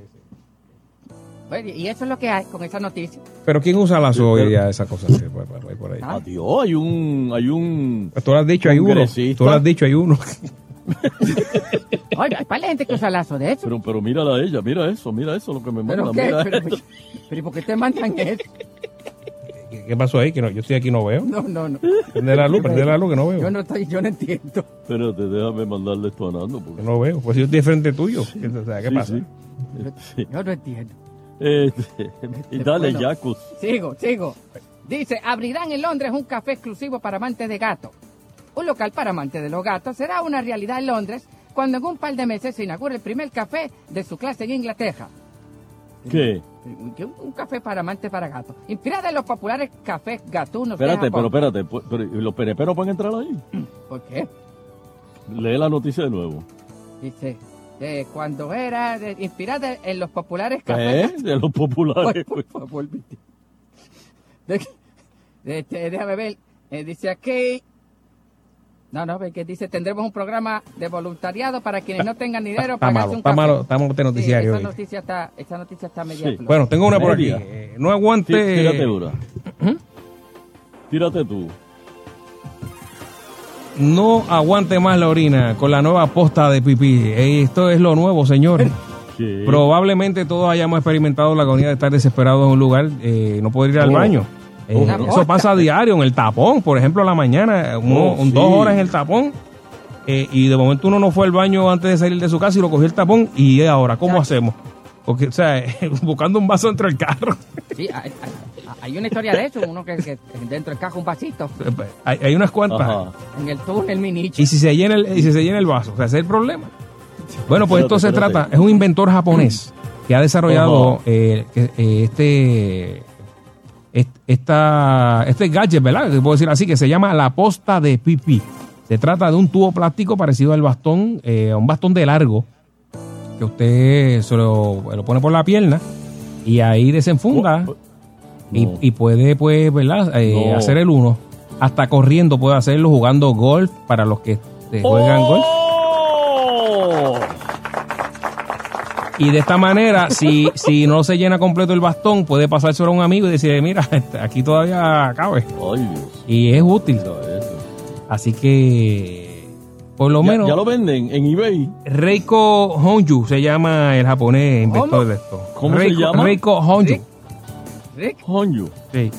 Y eso es lo que hay con esa noticia. Pero ¿quién usa lazo hoy día esa cosa? Sí, por, por- por ahí. Adiós, hay un, hay un. Pues tú lo has dicho, hay uno. Tú lo has dicho, hay uno. <laughs> Oye, hay par de gente que usa lazo de eso. Pero, pero mírala a ella, mira eso, mira eso, lo que me manda. ¿Pero qué? mira ¿Pero, pero ¿y por qué te mandan <laughs> eso? ¿Qué pasó ahí? Que no, yo estoy aquí y no veo. No, no, no. Prende la luz, prende la luz que no veo. Yo no estoy, yo no entiendo. Espérate, déjame mandarle esto a Nando. Porque... Que no veo. Pues yo estoy de frente tuyo. O sea, ¿Qué Sí, pasa? sí. Sí. Yo no entiendo. Este, <laughs> y dale, Bueno. Sigo, sigo. Dice, abrirán en Londres un café exclusivo para amantes de gatos. Un local para amantes de los gatos será una realidad en Londres cuando en un par de meses se inaugure el primer café de su clase en Inglaterra. ¿Qué? Un, café para amantes para gatos. Inspirada en los populares cafés gatunos Espérate, pero espérate. pero, ¿y ¿Los pereperos pueden entrar ahí? ¿Por qué? Lee la noticia de nuevo. Dice, eh, cuando era de- inspirada en los populares cafés... De los populares. <laughs> Por favor, vete. De- de- este, déjame ver. Eh, dice aquí. No, no, ve que dice tendremos un programa de voluntariado para quienes no tengan dinero Está para malo, un está café. malo, está malo este Sí, noticiario esa noticia está, esa noticia está media Sí. Bueno, tengo una por aquí. Eh, no aguante. Tí- Tírate dura. Tírate tú. No aguante más la orina con la nueva posta de pipí. Esto es lo nuevo, señores. Probablemente todos hayamos experimentado la agonía de estar desesperados en un lugar, eh, no poder ir al Oh. baño. Eh, Una eso posta. pasa a diario en el tapón, por ejemplo, a la mañana, uno- Oh, sí. dos horas en el tapón. eh, y de momento uno no fue al baño antes de salir de su casa y lo cogió el tapón. Y ahora, ¿cómo hacemos? Porque, o sea, <laughs> buscando un vaso dentro del carro. Sí, hay, hay- hay una historia de eso, uno que, que dentro del caja un vasito, Hay, hay unas cuantas. Ajá. en el túnel minicho. Y si se llena el, y si se llena el vaso, o sea, ese es el problema. Bueno, pues esto se trata, es un inventor japonés que ha desarrollado eh, eh, este est- esta, este gadget, ¿verdad? Que puedo decir así, que se llama la posta de pipí. Se trata de un tubo plástico parecido al bastón, eh, un bastón de largo, que usted se lo, lo pone por la pierna y ahí desenfunda y, No. y puede, pues, ¿verdad? Eh, No. hacer el uno. Hasta corriendo puede hacerlo, jugando golf para los que eh, juegan golf. ¡Oh! Y de esta manera, si, si no se llena completo el bastón, puede pasárselo a un amigo y decirle, mira, este, aquí todavía cabe. Dios. Y es útil. Así que, por lo Ya, menos, ya lo venden en eBay. Reiko Honju se llama el japonés inventor ¿Cómo? de esto. ¿Cómo se Reiko, llama? Reiko Honju. Rick, Honyu. Sí.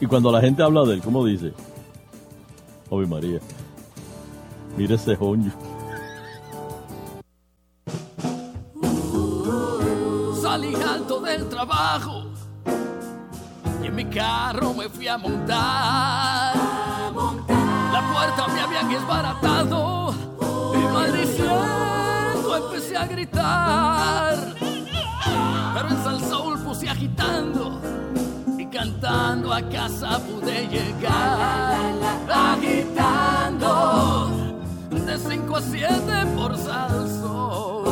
Y cuando la gente habla de él, ¿cómo dice? Ave María. Mira ese Honyu. Salí alto del trabajo y en mi carro me fui a montar. La puerta me habían desbaratado y maldiciendo empecé a gritar. Pero en Salsoul puse agitando y cantando a casa pude llegar. Agitando de 5 a 7 por Salsoul.